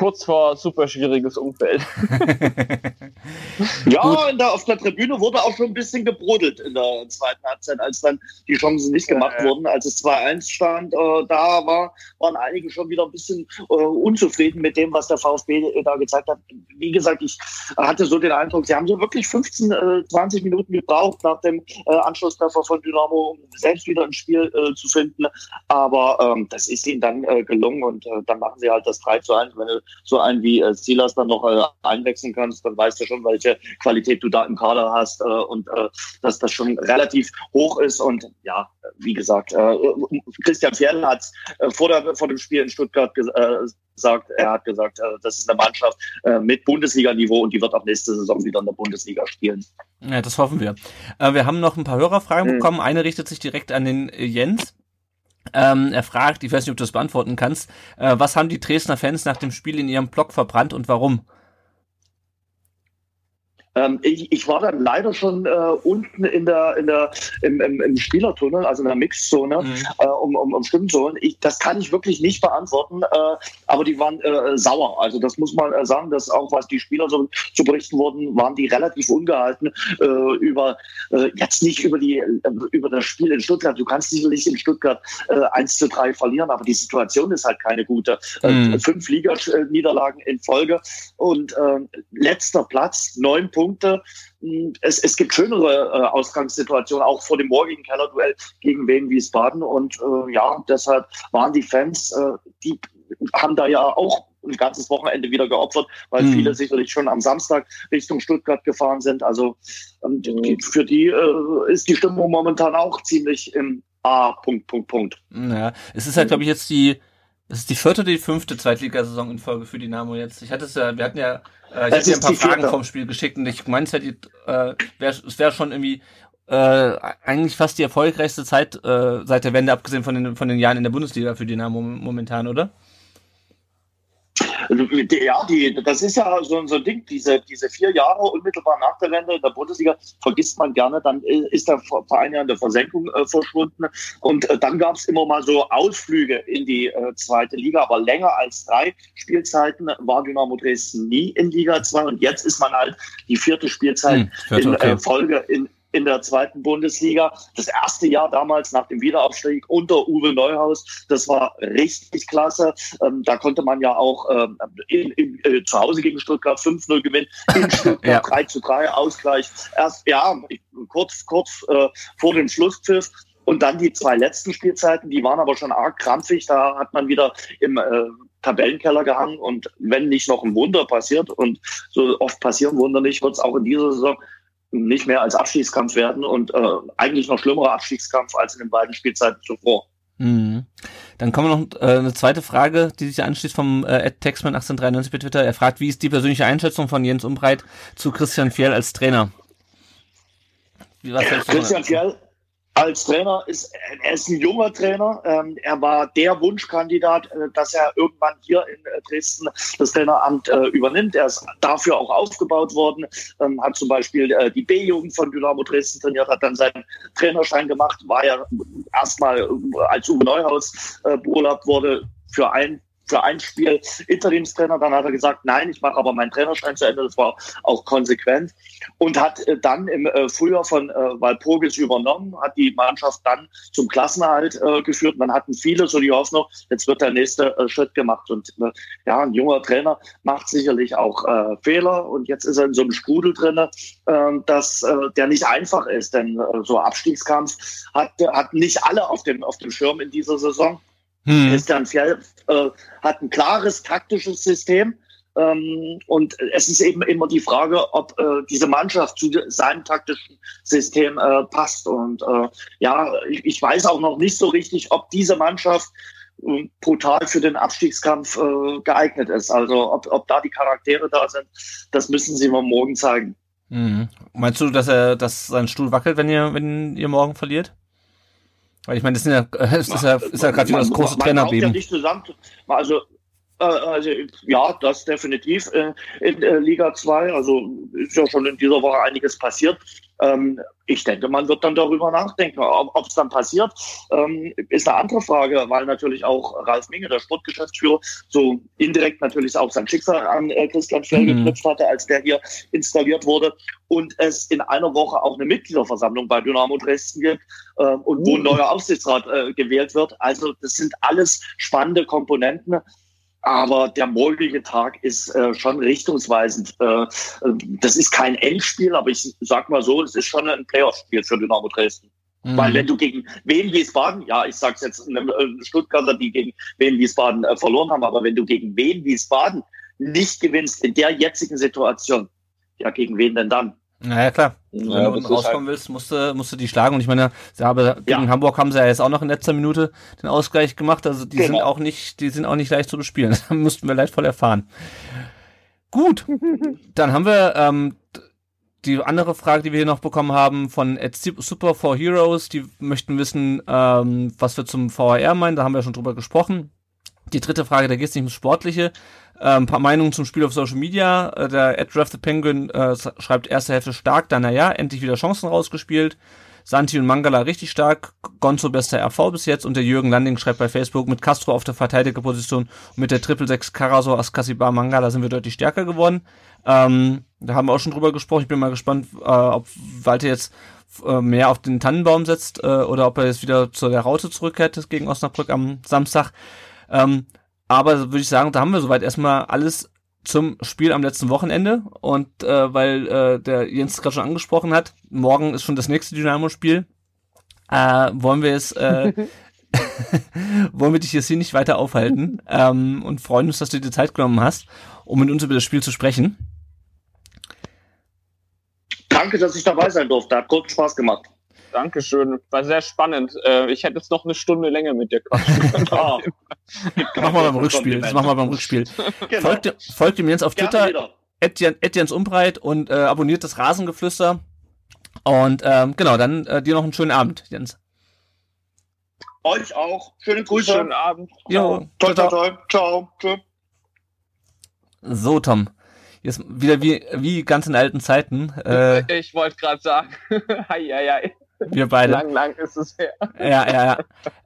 kurz vor super schwieriges Umfeld. ja, der, auf der Tribüne wurde auch schon ein bisschen gebrodelt in der zweiten Halbzeit, als dann die Chancen nicht gemacht ja, ja. wurden. Als es 2-1 stand, äh, da war, waren einige schon wieder ein bisschen äh, unzufrieden mit dem, was der VfB da gezeigt hat. Wie gesagt, ich hatte so den Eindruck, sie haben so wirklich 15, äh, 20 Minuten gebraucht nach dem äh, Anschlusstreffer von Dynamo, um selbst wieder ein Spiel äh, zu finden. Aber ähm, das ist ihnen dann äh, gelungen und dann machen sie halt das 3 zu 1. Wenn du so einen wie äh, Silas dann noch äh, einwechseln kannst, dann weißt du schon, welche Qualität du da im Kader hast äh, und äh, dass das schon relativ hoch ist. Und ja, wie gesagt, äh, Christian Fjell hat äh, vor, der, vor dem Spiel in Stuttgart äh, gesagt, er hat gesagt, äh, das ist eine Mannschaft äh, mit Bundesliga-Niveau und die wird auch nächste Saison wieder in der Bundesliga spielen. Ja, das hoffen wir. Äh, wir haben noch ein paar Hörerfragen mhm. bekommen. Eine richtet sich direkt an den Jens. Ähm, er fragt, ich weiß nicht, ob du das beantworten kannst, äh, was haben die Dresdner Fans nach dem Spiel in ihrem Blog verbrannt und warum? Ähm, ich, ich, war dann leider schon äh, unten in der, in der, im, im, im Spielertunnel, also in der Mixzone, mhm. äh, um, um, um Stimmen zu holen. Ich, das kann ich wirklich nicht beantworten, äh, aber die waren äh, sauer. Also das muss man äh, sagen, dass auch was die Spieler so zu berichten wurden, waren die relativ ungehalten äh, über jetzt nicht über die über das Spiel in Stuttgart. Du kannst sicherlich in Stuttgart äh, 1 zu 3 verlieren, aber die Situation ist halt keine gute. Mhm. fünf Liga-Niederlagen in Folge und letzter Platz, neun Punkte Punkte. Hm, es, es gibt schönere äh, Ausgangssituationen, auch vor dem morgigen Kellerduell gegen Wien Wiesbaden. Und äh, ja, deshalb waren die Fans, äh, die haben da ja auch ein ganzes Wochenende wieder geopfert, weil mhm. viele sicherlich schon am Samstag Richtung Stuttgart gefahren sind. Also ähm, für die äh, ist die Stimmung momentan auch ziemlich im A. Punkt, Punkt, Punkt. Ja, es ist halt, glaube ich, jetzt die das ist die vierte oder die fünfte Zweitligasaison in Folge für Dynamo jetzt. Ich hatte es ja, wir hatten ja, äh, ich hatte ja ein paar Fragen vom Spiel geschickt und ich meinte ja, äh, wär, es wäre schon irgendwie äh, eigentlich fast die erfolgreichste Zeit äh, seit der Wende, abgesehen von den, von den Jahren in der Bundesliga für Dynamo momentan, oder? Also, ja, die, das ist ja so, so ein Ding, diese, diese vier Jahre unmittelbar nach der Wende in der Bundesliga vergisst man gerne, dann ist der Verein ja in der Versenkung äh, verschwunden und äh, dann gab es immer mal so Ausflüge in die äh, zweite Liga, aber länger als drei Spielzeiten war Dynamo Dresden nie in Liga 2 und jetzt ist man halt die vierte Spielzeit hm, in okay. Folge in, in der zweiten Bundesliga. Das erste Jahr damals nach dem Wiederaufstieg unter Uwe Neuhaus, das war richtig klasse. Ähm, da konnte man ja auch ähm, in, in, äh, zu Hause gegen Stuttgart 5-0 gewinnen, in Stuttgart ja. 3 zu 3 Ausgleich. Erst ja, kurz, kurz äh, vor dem Schlusspfiff. Und dann die zwei letzten Spielzeiten, die waren aber schon arg krampfig. Da hat man wieder im äh, Tabellenkeller gehangen. Und wenn nicht noch ein Wunder passiert, und so oft passieren Wunder nicht, wird es auch in dieser Saison nicht mehr als Abstiegskampf werden und äh, eigentlich noch schlimmerer Abstiegskampf als in den beiden Spielzeiten zuvor. Mhm. Dann kommen wir noch äh, eine zweite Frage, die sich anschließt vom äh, Texman 1893 bei Twitter. Er fragt, wie ist die persönliche Einschätzung von Jens Umbreit zu Christian Fjell als Trainer? Christian Fjell als Trainer ist, er ist ein junger Trainer. Ähm, er war der Wunschkandidat, äh, dass er irgendwann hier in äh, Dresden das Traineramt äh, übernimmt. Er ist dafür auch aufgebaut worden, ähm, hat zum Beispiel äh, die B-Jugend von Dynamo Dresden trainiert, hat dann seinen Trainerschein gemacht, war ja erstmal, äh, als Uwe Neuhaus äh, beurlaubt wurde, für ein für ein Spiel Interimstrainer. Dann hat er gesagt, nein, ich mache aber meinen Trainerschein zu Ende. Das war auch konsequent. Und hat äh, dann im äh, Frühjahr von äh, Walpurgis übernommen, hat die Mannschaft dann zum Klassenerhalt geführt. Dann hatten viele so die Hoffnung, jetzt wird der nächste Schritt gemacht. Und ja, ein junger Trainer macht sicherlich auch Fehler. Und jetzt ist er in so einem Strudel drin, äh, dass der nicht einfach ist. Denn so Abstiegskampf hat, hat nicht alle auf dem, auf dem Schirm in dieser Saison. Hm. Christian Fjell äh, hat ein klares taktisches System. Ähm, und es ist eben immer die Frage, ob äh, diese Mannschaft zu seinem taktischen System äh, passt. Und äh, ja, ich, ich, weiß auch noch nicht so richtig, ob diese Mannschaft äh, brutal für den Abstiegskampf äh, geeignet ist. Also ob, ob da die Charaktere da sind, das müssen sie mal morgen zeigen. Mhm. Meinst du, dass er, dass sein Stuhl wackelt, wenn ihr, wenn ihr morgen verliert? Weil ich meine, das, ja, das ist ja, ist ja gerade wieder das große Trainerbeben. Ja nicht zusammen, also äh, also ja, das definitiv äh, in äh, Liga 2. Also ist ja schon in dieser Woche einiges passiert. Ähm, ich denke, man wird dann darüber nachdenken. Ob es dann passiert, ähm, ist eine andere Frage, weil natürlich auch Ralf Minge, der Sportgeschäftsführer, so indirekt natürlich auch sein Schicksal an äh, Christian Fell mhm. geknüpft hatte, als der hier installiert wurde. Und es in einer Woche auch eine Mitgliederversammlung bei Dynamo Dresden gibt äh, und wo ein uh. neuer Aufsichtsrat äh, gewählt wird. Also das sind alles spannende Komponenten. Aber der morgige Tag ist äh, schon richtungsweisend. Äh, das ist kein Endspiel, aber ich sag mal so, es ist schon ein Playoff-Spiel für Dynamo Dresden. Mhm. Weil wenn du gegen Wien Wiesbaden, ja, ich sag's jetzt einem äh, Stuttgarter, die gegen Wien Wiesbaden äh, verloren haben, aber wenn du gegen Wien Wiesbaden nicht gewinnst in der jetzigen Situation, ja, gegen wen denn dann? Naja, klar. Wenn ja, du unten rauskommen halt willst, musst du, musst du die schlagen. Und ich meine, sie haben, gegen ja. Hamburg haben sie ja jetzt auch noch in letzter Minute den Ausgleich gemacht. Also die genau. sind auch nicht, die sind auch nicht leicht zu bespielen. Das mussten wir leidvoll erfahren. Gut. Dann haben wir ähm, die andere Frage, die wir hier noch bekommen haben von Super for Heroes. Die möchten wissen, ähm, was wir zum VHR meinen. Da haben wir schon drüber gesprochen. Die dritte Frage, da geht es nicht ums Sportliche. Äh, ein paar Meinungen zum Spiel auf Social Media. Äh, Draft the Penguin äh, schreibt erste Hälfte stark, dann naja, endlich wieder Chancen rausgespielt. Santi und Mangala richtig stark, Gonzo bester RV bis jetzt und der Jürgen Landing schreibt bei Facebook mit Castro auf der Verteidigerposition und mit der Triple 6 Karaso, Askasibar, Mangala sind wir deutlich stärker geworden. Ähm, da haben wir auch schon drüber gesprochen. Ich bin mal gespannt, äh, ob Walter jetzt äh, mehr auf den Tannenbaum setzt äh, oder ob er jetzt wieder zu der Raute zurückkehrt gegen Osnabrück am Samstag. Ähm, aber würde ich sagen, da haben wir soweit erstmal alles zum Spiel am letzten Wochenende. Und äh, weil äh, der Jens gerade schon angesprochen hat, morgen ist schon das nächste Dynamo-Spiel. Äh, wollen wir es, äh, wollen wir dich jetzt hier nicht weiter aufhalten ähm, und freuen uns, dass du dir Zeit genommen hast, um mit uns über das Spiel zu sprechen. Danke, dass ich dabei sein durfte. Hat großen Spaß gemacht. Dankeschön. War sehr spannend. Äh, ich hätte jetzt noch eine Stunde länger mit dir quatschen können. Machen wir beim Rückspiel. Das machen wir beim Rückspiel. genau. Folgt, dem- folgt dem Jens auf Twitter, Etiennes Umbreit und äh, abonniert das Rasengeflüster. Und ähm, genau, dann äh, dir noch einen schönen Abend, Jens. Euch auch. Schöne Grüße. Schönen Abend. Jo, Toi, toi, toi. Ciao. Tschö. So, Tom. Jetzt wieder wie, wie ganz in alten Zeiten. Äh, Ich wollte gerade sagen, hei, hei, hei. Wir beide. lang, lang ist es her. Ja, ja, ja.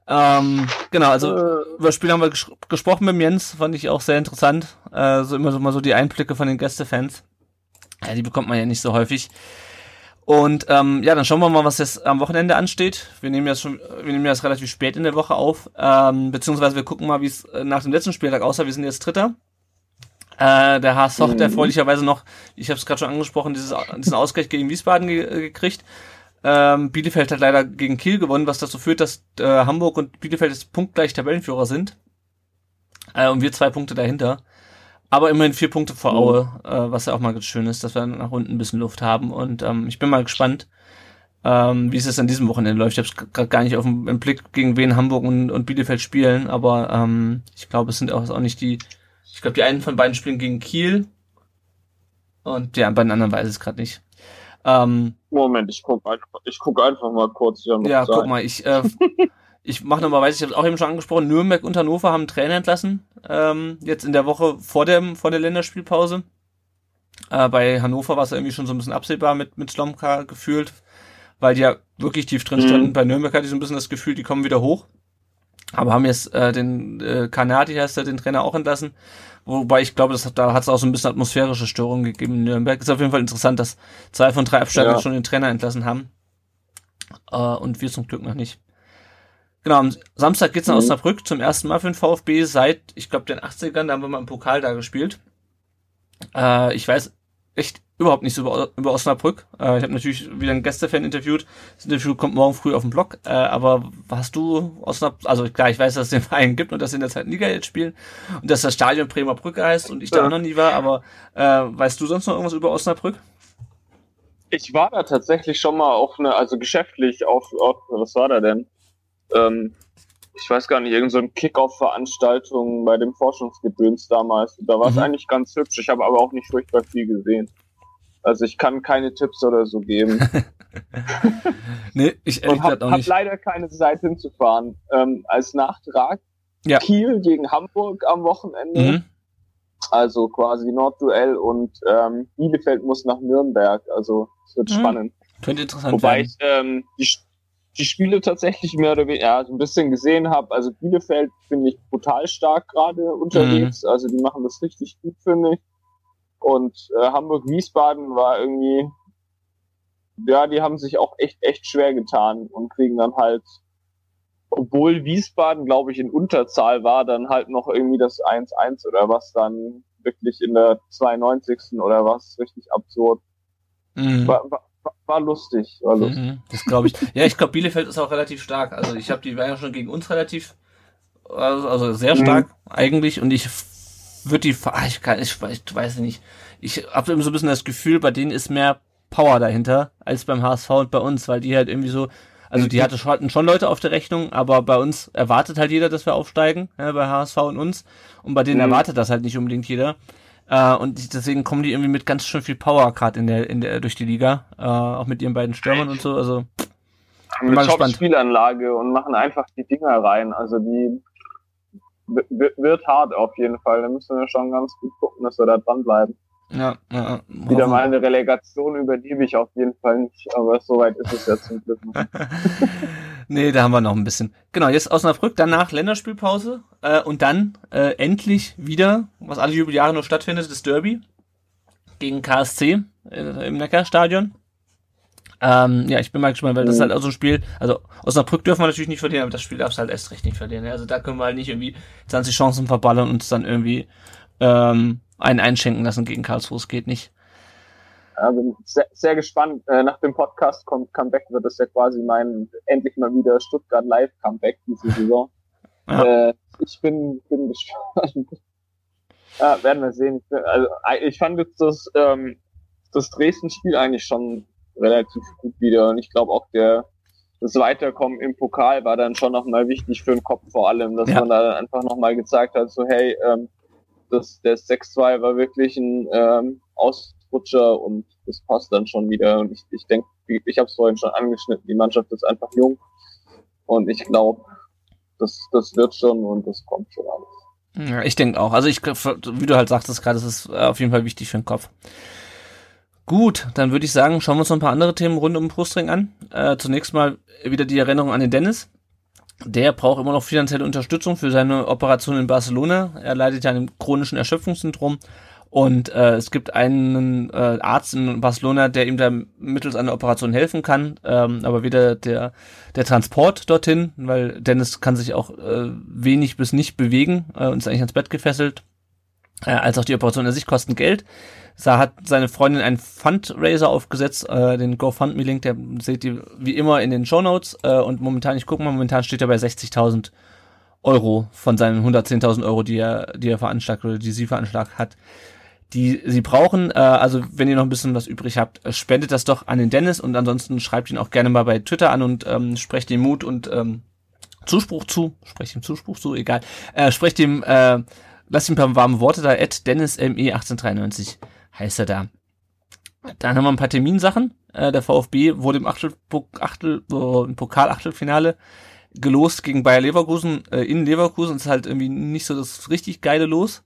Ähm, genau, also über das Spiel haben wir ges gesprochen mit dem Jens, fand ich auch sehr interessant. Äh, so immer so mal so die Einblicke von den Gästefans. Ja, die bekommt man ja nicht so häufig. Und ähm, ja, dann schauen wir mal, was jetzt am Wochenende ansteht. Wir nehmen das schon, wir nehmen das relativ spät in der Woche auf, ähm, beziehungsweise wir gucken mal, wie es äh, nach dem letzten Spieltag aussah. Wir sind jetzt Dritter. Äh, der HSV hat erfreulicherweise noch, ich habe es gerade schon angesprochen, dieses, diesen Ausgleich gegen Wiesbaden ge äh, gekriegt. Ähm, Bielefeld hat leider gegen Kiel gewonnen, was dazu führt, dass äh, Hamburg und Bielefeld jetzt punktgleich Tabellenführer sind. Äh, und wir zwei Punkte dahinter. Aber immerhin vier Punkte vor Aue, äh, was ja auch mal ganz schön ist, dass wir nach unten ein bisschen Luft haben. Und ähm, ich bin mal gespannt, ähm, wie es jetzt an diesem Wochenende läuft. Ich habe gerade gar nicht auf dem im Blick, gegen wen Hamburg und, und Bielefeld spielen, aber ähm, ich glaube, es sind auch, auch nicht die. Ich glaube, die einen von beiden spielen gegen Kiel. Und ja, bei den anderen weiß ich es gerade nicht. Ähm, Moment, ich guck einfach, ich guck einfach mal kurz. Noch ja, guck mal, ich, äh, ich mache nochmal weiter, ich habe es auch eben schon angesprochen, Nürnberg und Hannover haben einen Trainer entlassen, ähm, jetzt in der Woche vor, dem, vor der Länderspielpause. Äh, bei Hannover war es irgendwie schon so ein bisschen absehbar mit, mit Slomka gefühlt, weil die ja wirklich tief drin standen. Mhm. Bei Nürnberg hatte ich so ein bisschen das Gefühl, die kommen wieder hoch. Aber haben jetzt äh, den äh, Kanadi heißt er, den Trainer auch entlassen. Wobei ich glaube, das hat, da hat es auch so ein bisschen atmosphärische Störungen gegeben in Nürnberg. Ist auf jeden Fall interessant, dass zwei von drei Absteiger Ja. schon den Trainer entlassen haben. Äh, und wir zum Glück noch nicht. Genau, am Samstag geht's nach Mhm. Osnabrück zum ersten Mal für den VfB seit, ich glaube, den 80ern, da haben wir mal im Pokal da gespielt. Äh, ich weiß echt überhaupt nichts über, über Osnabrück. Äh, ich habe natürlich wieder einen Gästefan interviewt. Das Interview kommt morgen früh auf den Blog. Äh, aber hast du Osnabrück, also klar, ich weiß, dass es den Verein gibt und dass sie in der zweiten Liga jetzt spielen und dass das Stadion Bremer Brücke heißt und ich da Ja. auch noch nie war, aber äh, weißt du sonst noch irgendwas über Osnabrück? Ich war da tatsächlich schon mal auf eine, also geschäftlich auf, auf was war da denn? Ähm, ich weiß gar nicht, irgendeine so Kick-Off-Veranstaltung bei dem Forschungsgedöns damals. Da war es Mhm. eigentlich ganz hübsch. Ich habe aber auch nicht furchtbar viel gesehen. Also ich kann keine Tipps oder so geben. Nee, ich ehrlich gesagt auch hab nicht. leider keine Zeit hinzufahren. Ähm, als Nachtrag Ja. Kiel gegen Hamburg am Wochenende. Mhm. Also quasi Nordduell und ähm, Bielefeld muss nach Nürnberg. Also es wird Mhm. spannend. Könnte interessant Wobei werden. ich ähm, die, die Spiele tatsächlich mehr oder weniger ja, so ein bisschen gesehen habe. Also Bielefeld finde ich brutal stark gerade unterwegs. Mhm. Also die machen das richtig gut, finde ich. Und äh, Hamburg-Wiesbaden war irgendwie, ja, die haben sich auch echt, echt schwer getan und kriegen dann halt, obwohl Wiesbaden, glaube ich, in Unterzahl war, dann halt noch irgendwie das 1-1 oder was dann wirklich in der 92. oder was, richtig absurd. Mhm. War, war, war lustig, war lustig. Mhm, das glaube ich. Ja, ich glaube, Bielefeld ist auch relativ stark. Also ich habe die waren ja schon gegen uns relativ, also, also sehr Mhm. stark eigentlich. Und ich würde die, ah, ich, kann, ich, weiß- ich weiß nicht. Ich habe immer so ein bisschen das Gefühl, bei denen ist mehr Power dahinter als beim HSV und bei uns, weil die halt irgendwie so, also die hatte schon, hatten schon Leute auf der Rechnung, aber bei uns erwartet halt jeder, dass wir aufsteigen, ja, bei HSV und uns. Und bei denen Mhm. erwartet das halt nicht unbedingt jeder. Äh, und deswegen kommen die irgendwie mit ganz schön viel Power gerade in der, in der, durch die Liga. Äh, auch mit ihren beiden Stürmern und so. Also Mit mal Top gespannt. Spielanlage und machen einfach die Dinger rein. Also die, wird hart auf jeden Fall. Da müssen wir schon ganz gut gucken, dass wir da dranbleiben. Ja, ja. Wieder mal eine Relegation überlebe ich auf jeden Fall nicht, aber soweit ist es ja zum Glück noch. nee, da haben wir noch ein bisschen. Genau, jetzt Osnabrück, danach Länderspielpause äh, und dann äh, endlich wieder, was alle Jubeljahre nur stattfindet, das Derby gegen KSC äh, im Neckarstadion. Ähm, ja, ich bin mal gespannt, weil das ist halt auch so ein Spiel, also Osnabrück dürfen wir natürlich nicht verlieren, aber das Spiel darfst du halt erst recht nicht verlieren. Ja? Also da können wir halt nicht irgendwie 20 Chancen verballern und uns dann irgendwie ähm, einen einschenken lassen gegen Karlsruhe. Es geht nicht. Ja, bin sehr, sehr gespannt. Äh, nach dem Podcast kommt Comeback wird das ja quasi mein endlich mal wieder Stuttgart Live Comeback diese Saison. Ja. Äh, ich bin, bin gespannt. ja, werden wir sehen. Ich, bin, also, ich fand jetzt das, ähm, das Dresden-Spiel eigentlich schon relativ gut wieder und ich glaube auch der das Weiterkommen im Pokal war dann schon nochmal wichtig für den Kopf vor allem, dass ja. man da einfach nochmal gezeigt hat, so hey, ähm, das, der 6-2 war wirklich ein ähm, Ausrutscher und das passt dann schon wieder. Und ich, ich denke, ich habe es vorhin schon angeschnitten, die Mannschaft ist einfach jung und ich glaube, das, das wird schon und das kommt schon alles. Ja, ich denke auch. Also ich, wie du halt sagtest gerade, das ist auf jeden Fall wichtig für den Kopf. Gut, dann würde ich sagen, schauen wir uns noch ein paar andere Themen rund um den Brustring an. Äh, zunächst mal wieder die Erinnerung an den Dennis. Der braucht immer noch finanzielle Unterstützung für seine Operation in Barcelona. Er leidet ja an einem chronischen Erschöpfungssyndrom. Und äh, es gibt einen äh, Arzt in Barcelona, der ihm da mittels einer Operation helfen kann, ähm, aber weder der, der Transport dorthin, weil Dennis kann sich auch äh, wenig bis nicht bewegen äh, und ist eigentlich ans Bett gefesselt, äh, als auch die Operation an sich kosten Geld. Da hat seine Freundin einen Fundraiser aufgesetzt, äh, den GoFundMe-Link, der seht ihr wie immer in den Show Notes. Äh, und momentan, ich gucke mal, momentan steht er bei 60.000 Euro von seinen 110.000 Euro, die er, die er veranschlagt oder die sie veranschlagt hat, die sie brauchen. Äh, also wenn ihr noch ein bisschen was übrig habt, spendet das doch an den Dennis und ansonsten schreibt ihn auch gerne mal bei Twitter an und ähm, sprecht ihm Mut und ähm, Zuspruch zu. Sprecht ihm Zuspruch zu, egal. Äh, sprecht ihm, äh, lasst ihm ein paar warme Worte da, at DennisME1893 heißt er da. Dann haben wir ein paar Terminsachen. Äh, der VfB wurde im Achtel, Achtel, äh, im Pokal-Achtelfinale gelost gegen Bayer Leverkusen äh, in Leverkusen. Ist halt irgendwie nicht so das richtig geile Los.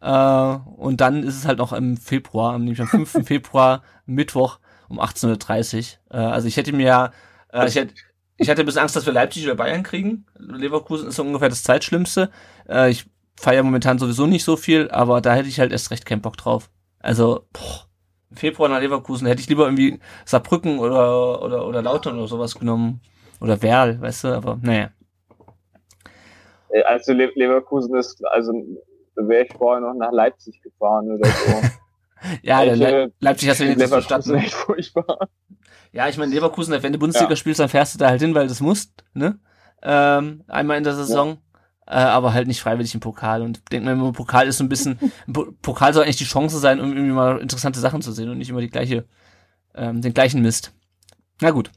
Äh, und dann ist es halt noch im Februar, nämlich am 5. Februar, Mittwoch um 18.30 Uhr. Äh, also ich hätte mir ja, äh, ich hätte, ich hatte ein bisschen Angst, dass wir Leipzig oder Bayern kriegen. Leverkusen ist so ungefähr das Zweitschlimmste. Äh, ich feiere momentan sowieso nicht so viel, aber da hätte ich halt erst recht keinen Bock drauf. Also, boah, im Februar nach Leverkusen hätte ich lieber irgendwie Saarbrücken oder, oder, oder Lautern oder sowas genommen. Oder Werl, weißt du, aber naja. Äh, also Le Leverkusen ist, also wäre ich vorher noch nach Leipzig gefahren oder so. ja, ich, Le Leipzig hast du wenigstens Leverkusen echt furchtbar. Ja, ich meine, Leverkusen, wenn du Bundesliga ja. spielst, dann fährst du da halt hin, weil du es musst, ne? Ähm, einmal in der Saison. Ja aber halt nicht freiwillig im Pokal. Und denke mir, Pokal ist so ein bisschen, Pokal soll eigentlich die Chance sein, um irgendwie mal interessante Sachen zu sehen und nicht immer die gleiche, ähm, den gleichen Mist. Na gut.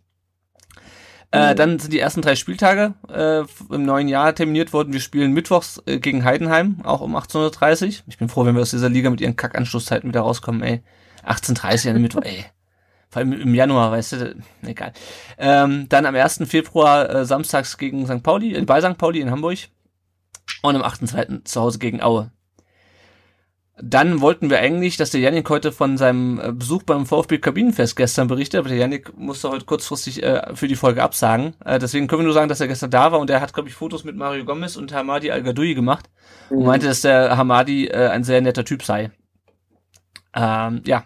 Äh, dann sind die ersten drei Spieltage äh, im neuen Jahr terminiert worden. Wir spielen mittwochs äh, gegen Heidenheim, auch um 18.30 Uhr. Ich bin froh, wenn wir aus dieser Liga mit ihren Kackanschlusszeiten wieder rauskommen, ey. 18.30 Uhr an Mittwoch, ey. Vor allem im Januar, weißt du, egal. Ähm, dann am 1. Februar äh, samstags gegen St. Pauli, äh, bei St. Pauli in Hamburg und am 8.2. zu Hause gegen Aue. Dann wollten wir eigentlich, dass der Janik heute von seinem äh, Besuch beim VfB Kabinenfest gestern berichtet, aber der Janik musste heute kurzfristig äh, für die Folge absagen. Äh, deswegen können wir nur sagen, dass er gestern da war und er hat, glaube ich, Fotos mit Mario Gomez und Hamadi Al-Gadoui gemacht mhm. und meinte, dass der Hamadi äh, ein sehr netter Typ sei. Ähm, ja.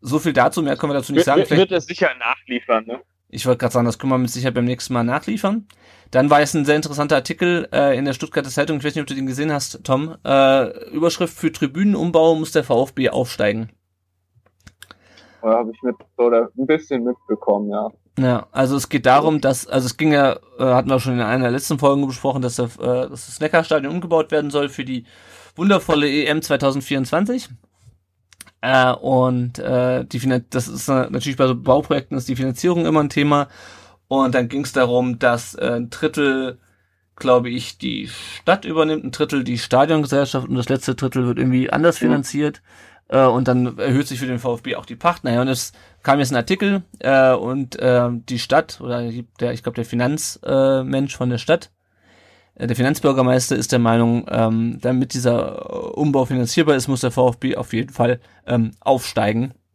So viel dazu, mehr können wir dazu nicht sagen. Vielleicht, wird er sicher nachliefern, ne? Ich wollte gerade sagen, das können wir mit Sicherheit beim nächsten Mal nachliefern. Dann war jetzt ein sehr interessanter Artikel äh, in der Stuttgarter Zeitung, ich weiß nicht, ob du den gesehen hast, Tom. Äh, Überschrift für Tribünenumbau muss der VfB aufsteigen. Ja, habe ich mit oder ein bisschen mitbekommen, ja. Ja, also es geht darum, dass, also es ging ja, äh, hatten wir schon in einer der letzten Folgen besprochen, dass, der, äh, dass das Neckarstadion umgebaut werden soll für die wundervolle EM 2024. Äh, und äh, die Finan das ist äh, natürlich bei so Bauprojekten ist die Finanzierung immer ein Thema. Und dann ging es darum, dass äh, ein Drittel, glaube ich, die Stadt übernimmt, ein Drittel die Stadiongesellschaft und das letzte Drittel wird irgendwie anders mhm. finanziert. Äh, und dann erhöht sich für den VfB auch die Pacht. Naja, und es kam jetzt ein Artikel äh, und äh, die Stadt oder der, ich glaube der Finanzmensch äh, von der Stadt der Finanzbürgermeister ist der Meinung, ähm, damit dieser äh, Umbau finanzierbar ist, muss der VfB auf jeden Fall ähm, aufsteigen.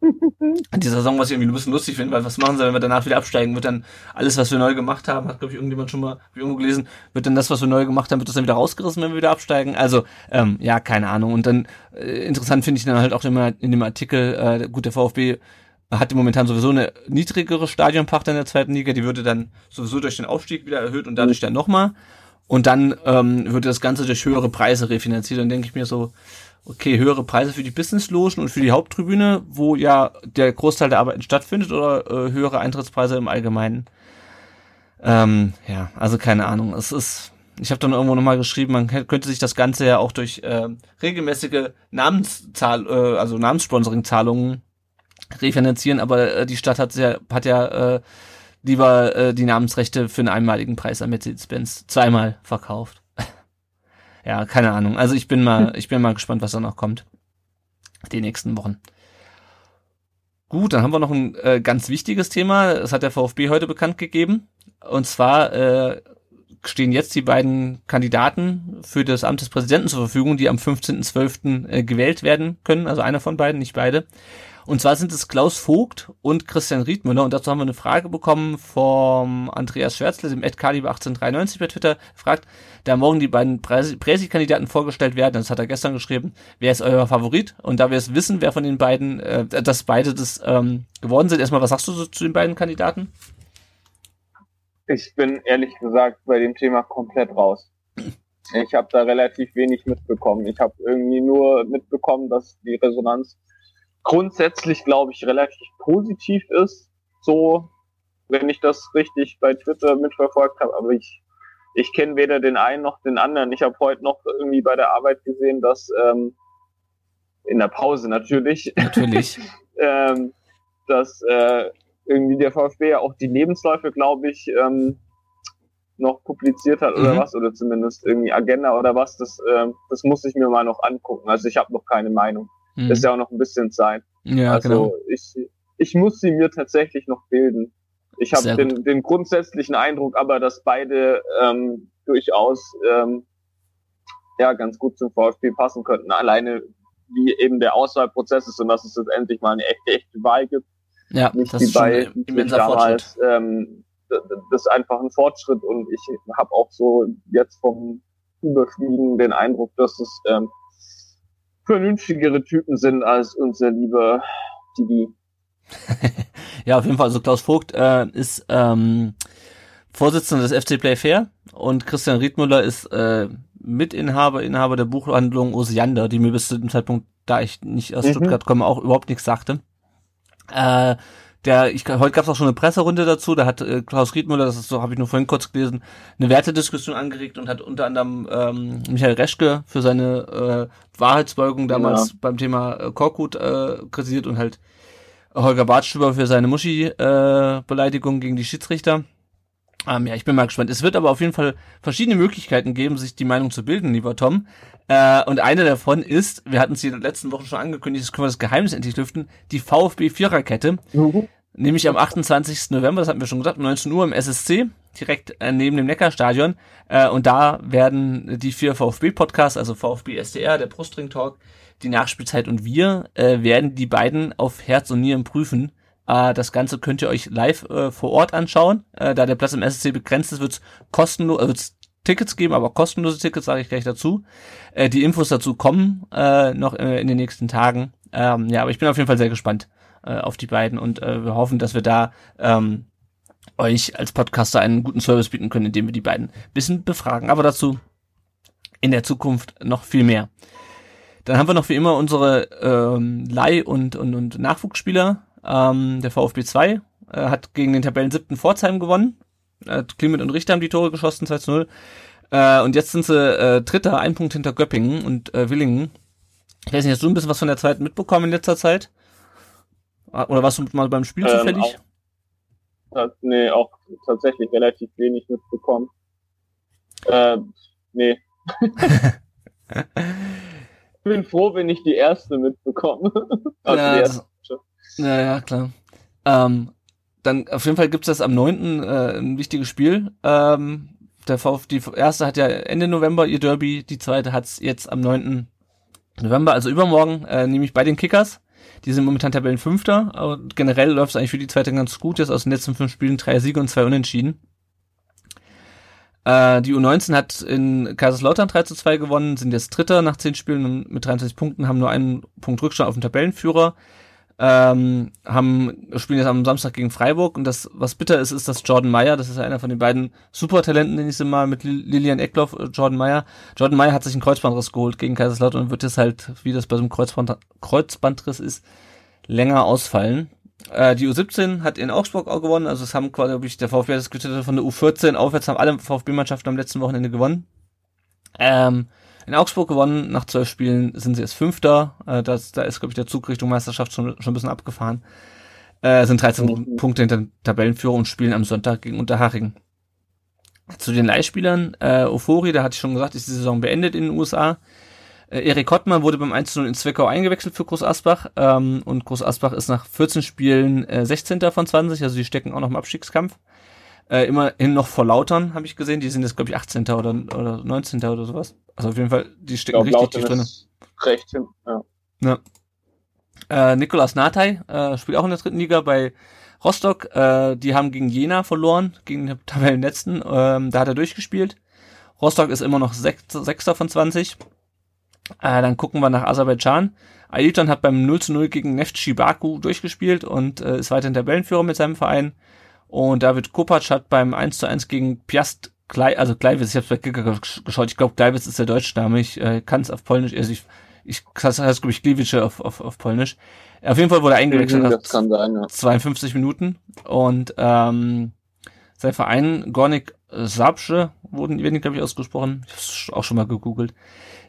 An dieser Saison, was ich irgendwie ein bisschen lustig finde, weil was machen sie, wenn wir danach wieder absteigen? Wird dann alles, was wir neu gemacht haben, hat, glaube ich, irgendjemand schon mal irgendwo gelesen, wird dann das, was wir neu gemacht haben, wird das dann wieder rausgerissen, wenn wir wieder absteigen? Also, ähm, ja, keine Ahnung. Und dann äh, interessant finde ich dann halt auch immer in dem Artikel, äh, gut, der VfB hat momentan sowieso eine niedrigere Stadionpacht in der zweiten Liga, die würde dann sowieso durch den Aufstieg wieder erhöht und dadurch dann nochmal. Und dann ähm, würde das Ganze durch höhere Preise refinanziert. Dann denke ich mir so, okay, höhere Preise für die Businesslogen und für die Haupttribüne, wo ja der Großteil der Arbeiten stattfindet, oder äh, höhere Eintrittspreise im Allgemeinen? Ähm, ja, also keine Ahnung. Es ist, ich habe dann irgendwo nochmal geschrieben, man könnte sich das Ganze ja auch durch äh, regelmäßige Namenszahl, äh, also Namenssponsoring-Zahlungen refinanzieren, aber äh, die Stadt hat ja, hat ja äh, lieber äh, die Namensrechte für einen einmaligen Preis an Mercedes-Benz zweimal verkauft. ja, keine Ahnung. Also ich bin mal, ich bin mal gespannt, was da noch kommt. Die nächsten Wochen. Gut, dann haben wir noch ein äh, ganz wichtiges Thema. Das hat der VfB heute bekannt gegeben. Und zwar äh, stehen jetzt die beiden Kandidaten für das Amt des Präsidenten zur Verfügung, die am 15.12. Äh, gewählt werden können. Also einer von beiden, nicht beide. Und zwar sind es Klaus Vogt und Christian Riedmüller. Und dazu haben wir eine Frage bekommen vom Andreas Schwärzle, dem Ed Kaliber 1893 bei Twitter, fragt, da morgen die beiden Präsi-Kandidaten vorgestellt werden, das hat er gestern geschrieben, wer ist euer Favorit? Und da wir es wissen, wer von den beiden, äh, dass beide das ähm, geworden sind, erstmal, was sagst du so zu den beiden Kandidaten? Ich bin ehrlich gesagt bei dem Thema komplett raus. Ich habe da relativ wenig mitbekommen. Ich habe irgendwie nur mitbekommen, dass die Resonanz grundsätzlich, glaube ich, relativ positiv ist. So, wenn ich das richtig bei Twitter mitverfolgt habe. Aber ich, ich kenne weder den einen noch den anderen. Ich habe heute noch irgendwie bei der Arbeit gesehen, dass ähm, in der Pause natürlich, natürlich. ähm, dass äh, irgendwie der VfB ja auch die Lebensläufe, glaube ich, ähm, noch publiziert hat oder mhm. was, oder zumindest irgendwie Agenda oder was, das, ähm, das muss ich mir mal noch angucken. Also ich habe noch keine Meinung. Mhm. Ist ja auch noch ein bisschen Zeit. Ja, also genau. ich, ich muss sie mir tatsächlich noch bilden. Ich habe den, den grundsätzlichen Eindruck aber, dass beide ähm, durchaus ähm, ja ganz gut zum VfB passen könnten. Alleine wie eben der Auswahlprozess ist und dass es jetzt endlich mal eine echte, echte Wahl gibt. Ja, nicht das ist bei immenser damals. Ähm, das ist einfach ein Fortschritt und ich habe auch so jetzt vom Überfliegen den Eindruck, dass es ähm, vernünftigere Typen sind als unser lieber Didi. ja, auf jeden Fall. Also Klaus Vogt äh, ist ähm, Vorsitzender des FC Playfair und Christian Riedmüller ist äh, Mitinhaber, Inhaber der Buchhandlung Osiander, die mir bis zu dem Zeitpunkt, da ich nicht aus mhm. Stuttgart komme, auch überhaupt nichts sagte. Äh, der, ich, heute gab es auch schon eine Presserunde dazu, da hat äh, Klaus Riedmüller, das ist so, habe ich nur vorhin kurz gelesen, eine Wertediskussion angeregt und hat unter anderem ähm, Michael Reschke für seine äh, Wahrheitsbeugung damals ja. beim Thema äh, Korkut äh, kritisiert und halt Holger Bartstüber für seine Muschi-Beleidigung äh, gegen die Schiedsrichter. Ähm, ja, ich bin mal gespannt. Es wird aber auf jeden Fall verschiedene Möglichkeiten geben, sich die Meinung zu bilden, lieber Tom. Äh, und eine davon ist, wir hatten es in den letzten Wochen schon angekündigt, jetzt können wir das Geheimnis endlich lüften, die VfB Viererkette. Mhm. Nämlich am 28. November, das hatten wir schon gesagt, um 19 Uhr im SSC, direkt äh, neben dem Neckarstadion. Äh, und da werden die vier VfB-Podcasts, also VfB SDR, der Brustring Talk, die Nachspielzeit und wir, äh, werden die beiden auf Herz und Nieren prüfen äh, das Ganze könnt ihr euch live äh, vor Ort anschauen. Äh, da der Platz im SSC begrenzt ist, wird es kostenlos, äh, wird's Tickets geben, aber kostenlose Tickets sage ich gleich dazu. Äh, die Infos dazu kommen äh, noch äh, in den nächsten Tagen. Ähm, ja, aber ich bin auf jeden Fall sehr gespannt äh, auf die beiden und äh, wir hoffen, dass wir da ähm, euch als Podcaster einen guten Service bieten können, indem wir die beiden bisschen befragen. Aber dazu in der Zukunft noch viel mehr. Dann haben wir noch wie immer unsere ähm, Leih- und, und, und Nachwuchsspieler ähm, der VfB 2 äh, hat gegen den Tabellen siebten Pforzheim gewonnen. Äh, Clement und Richter haben die Tore geschossen, 2 zu 0. Äh, und jetzt sind sie äh, Dritter, ein Punkt hinter Göppingen und äh, Willingen. Ich weiß nicht, hast du ein bisschen was von der zweiten mitbekommen in letzter Zeit? Ah, oder warst du mal beim Spiel ähm, zufällig? Auch, nee, auch tatsächlich relativ wenig mitbekommen. Äh, nee. ich bin froh, wenn ich die erste mitbekomme. also ja, erste. Ja, ja, klar. Ähm, dann auf jeden Fall gibt's das am 9. Äh, ein wichtiges Spiel. Ähm, der VfB, die erste hat ja Ende November ihr Derby, die zweite hat's jetzt am 9. November, also übermorgen, äh, nämlich bei den Kickers. Die sind momentan Tabellenfünfter, aber generell läuft es eigentlich für die zweite ganz gut. Jetzt aus den letzten fünf Spielen drei Siege und zwei Unentschieden. Äh, die U19 hat in Kaiserslautern 3 zu 2 gewonnen, sind jetzt Dritter nach zehn Spielen mit 23 Punkten, haben nur einen Punkt Rückstand auf den Tabellenführer. Ähm, haben, spielen jetzt am Samstag gegen Freiburg und das, was bitter ist, ist, dass Jordan Meyer, das ist einer von den beiden Supertalenten, den ich sie mal mit Lilian Eckloff, äh, Jordan Meyer. Jordan Meyer hat sich einen Kreuzbandriss geholt gegen Kaiserslautern und wird jetzt halt, wie das bei so einem Kreuzband, Kreuzbandriss ist, länger ausfallen. Äh, die U17 hat in Augsburg auch gewonnen, also es haben quasi, glaube ich, der VfB diskutiert von der U14 aufwärts haben alle VfB-Mannschaften am letzten Wochenende gewonnen. Ähm, in Augsburg gewonnen, nach zwölf Spielen sind sie jetzt Fünfter. Äh, das, da ist, glaube ich, der Zug Richtung Meisterschaft schon, schon ein bisschen abgefahren. Äh, sind 13 mhm. Punkte hinter Tabellenführer und spielen am Sonntag gegen Unterhaching. Zu den Leihspielern, äh, Ofori, da hatte ich schon gesagt, ist die Saison beendet in den USA. Äh, Erik Hottmann wurde beim 1-0 in Zwickau eingewechselt für Groß Asbach ähm, und Groß Asbach ist nach 14 Spielen äh, 16. von 20, also die stecken auch noch im Abstiegskampf. Äh, immerhin noch vor Lautern, habe ich gesehen. Die sind jetzt, glaube ich, 18. oder, oder 19. oder sowas. Also auf jeden Fall, die stecken richtig tief drin. Recht hin, ja. ja. Äh, Nikolas Natai äh, spielt auch in der dritten Liga bei Rostock. Äh, die haben gegen Jena verloren, gegen den Tabellenletzten. Ähm, da hat er durchgespielt. Rostock ist immer noch Sechster von 20. Äh, dann gucken wir nach Aserbaidschan. Ailton hat beim 0 zu 0 gegen Neftchi Baku durchgespielt und äh, ist weiterhin Tabellenführer mit seinem Verein. Und David Kopacz hat beim 1 zu 1 gegen Piast Klei, also Kleiwitz, ich habe bei Kicker geschaut, ich glaube Kleiwitz ist der deutsche Name, ich äh, kann es auf Polnisch, also ich, ich das heißt glaube ich Gliwice auf, auf, auf Polnisch. Auf jeden Fall wurde er eingewechselt nach ja. 52 Minuten und ähm, sein Verein Gornik Sabsche wurden werden die glaube ich ausgesprochen, ich habe auch schon mal gegoogelt,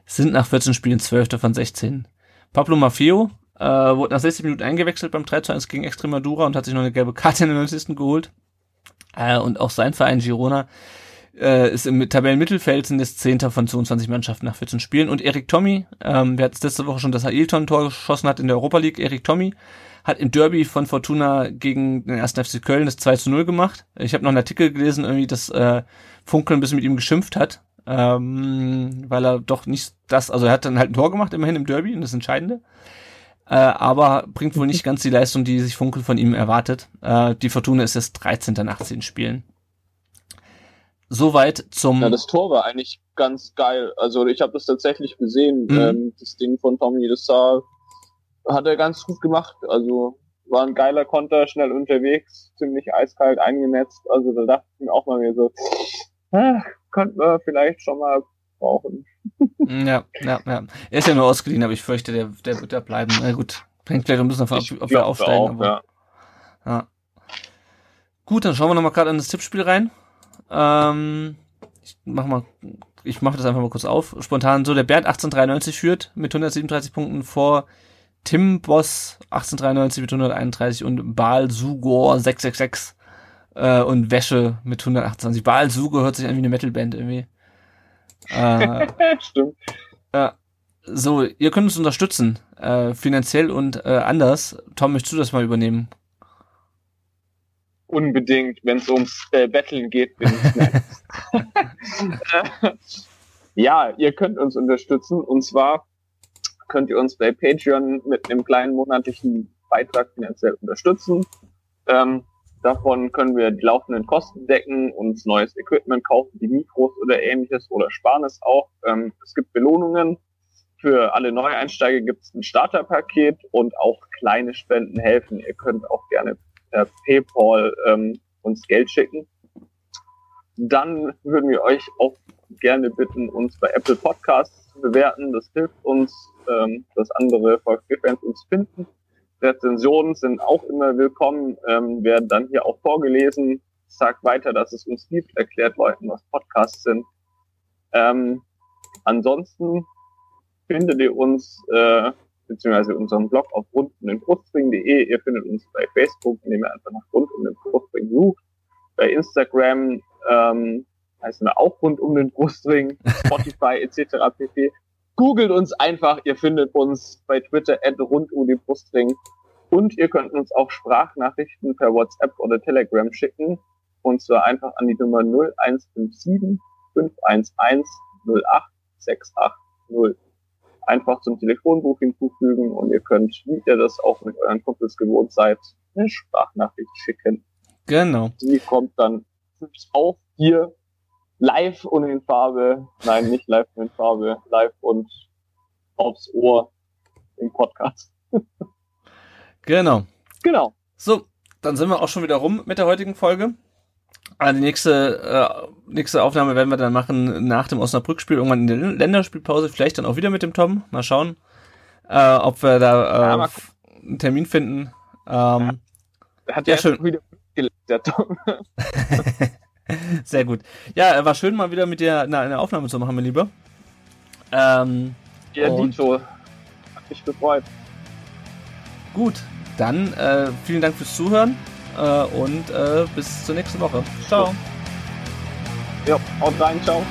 sind nach 14 Spielen 12. von 16. Pablo Maffeo äh, wurde nach 60 Minuten eingewechselt beim 3 zu 1 gegen Extremadura und hat sich noch eine gelbe Karte in der 90. geholt. Äh, und auch sein Verein Girona äh, ist im Tabellenmittelfeld, sind jetzt 10. von 22 Mannschaften nach 14 Spielen. Und Erik Tommy, ähm, wer hat letzte Woche schon das Ailton-Tor geschossen hat in der Europa League, Erik Tommy, hat im Derby von Fortuna gegen den 1. FC Köln das 2 zu 0 gemacht. Ich habe noch einen Artikel gelesen, irgendwie, dass äh, Funkel ein bisschen mit ihm geschimpft hat, ähm, weil er doch nicht das, also er hat dann halt ein Tor gemacht, immerhin im Derby, und das Entscheidende. Äh, aber bringt wohl nicht ganz die Leistung, die sich Funkel von ihm erwartet. Äh, die Fortuna ist jetzt 13. nach 10 Spielen. Soweit zum. Ja, das Tor war eigentlich ganz geil. Also ich habe das tatsächlich gesehen, Mhm. ähm, das Ding von Tommy, das sah, hat er ganz gut gemacht. Also war ein geiler Konter, schnell unterwegs, ziemlich eiskalt eingenetzt. Also da dachte ich mir auch mal wieder so, ah, könnten wir vielleicht schon mal brauchen. Ja, ja, ja. Er ist ja nur ausgeliehen, aber ich fürchte, der, der wird da bleiben. Na gut, hängt vielleicht ein bisschen davon ab, ob wir aufsteigen. auch, aber, ja. ja. Gut, dann schauen wir noch mal gerade in das Tippspiel rein. Ähm, ich mach mal, ich mache das einfach mal kurz auf. Spontan so, der Bernd 1893 führt mit 137 Punkten vor Tim Boss 1893 mit 131 und Baal Sugor 666 äh, und Wäsche mit 128. Baal Sugor hört sich an wie eine Metalband irgendwie. Äh, Stimmt. ja. So, ihr könnt uns unterstützen, äh, finanziell und äh, anders. Tom, möchtest du das mal übernehmen? Unbedingt, wenn es ums äh, Betteln geht, bin ich. Ja, ihr könnt uns unterstützen und zwar könnt ihr uns bei Patreon mit einem kleinen monatlichen Beitrag finanziell unterstützen. Ähm, davon können wir die laufenden Kosten decken, uns neues Equipment kaufen, die Mikros oder ähnliches oder sparen es auch. Ähm, es gibt Belohnungen. Für alle Neueinsteiger gibt es ein Starterpaket und auch kleine Spenden helfen. Ihr könnt auch gerne per PayPal ähm, uns Geld schicken. Dann würden wir euch auch gerne bitten, uns bei Apple Podcasts zu bewerten. Das hilft uns, ähm, dass andere VfB-Fans uns finden. Rezensionen sind auch immer willkommen, ähm, werden dann hier auch vorgelesen. Sagt weiter, dass es uns gibt, erklärt Leuten, was Podcasts sind. Ähm, ansonsten findet ihr uns äh, beziehungsweise unseren Blog auf rund um den Brustring.de. Ihr findet uns bei Facebook, indem ihr einfach nach rund um den Brustring sucht. Bei Instagram ähm, heißen wir auch rund um den Brustring, Spotify etc. pp. Googelt uns einfach, ihr findet uns bei Twitter at rund um den Brustring. Und ihr könnt uns auch Sprachnachrichten per WhatsApp oder Telegram schicken. und zwar einfach an die Nummer 0157 511 08680. Einfach zum Telefonbuch hinzufügen und ihr könnt, wie ihr das auch mit euren Kumpels gewohnt seid, eine Sprachnachricht schicken. Genau. Die kommt dann auch hier live und in Farbe. Nein, nicht live und in Farbe, live und aufs Ohr im Podcast. Genau. Genau. So, dann sind wir auch schon wieder rum mit der heutigen Folge. Also die nächste, äh, nächste Aufnahme werden wir dann machen nach dem Osnabrück-Spiel, irgendwann in der Länderspielpause, vielleicht dann auch wieder mit dem Tom. Mal schauen, äh, ob wir da äh, Ja, einen Termin finden. Ähm, Hat Ja, ja schön. wieder der Tom. Sehr gut. Ja, war schön, mal wieder mit dir eine, Aufnahme zu machen, mein Lieber. Ähm, Ja, Dito. Hat mich gefreut. gut, dann äh, vielen Dank fürs Zuhören äh, und äh, bis zur nächsten Woche. Ciao. Ja, haut rein, ciao.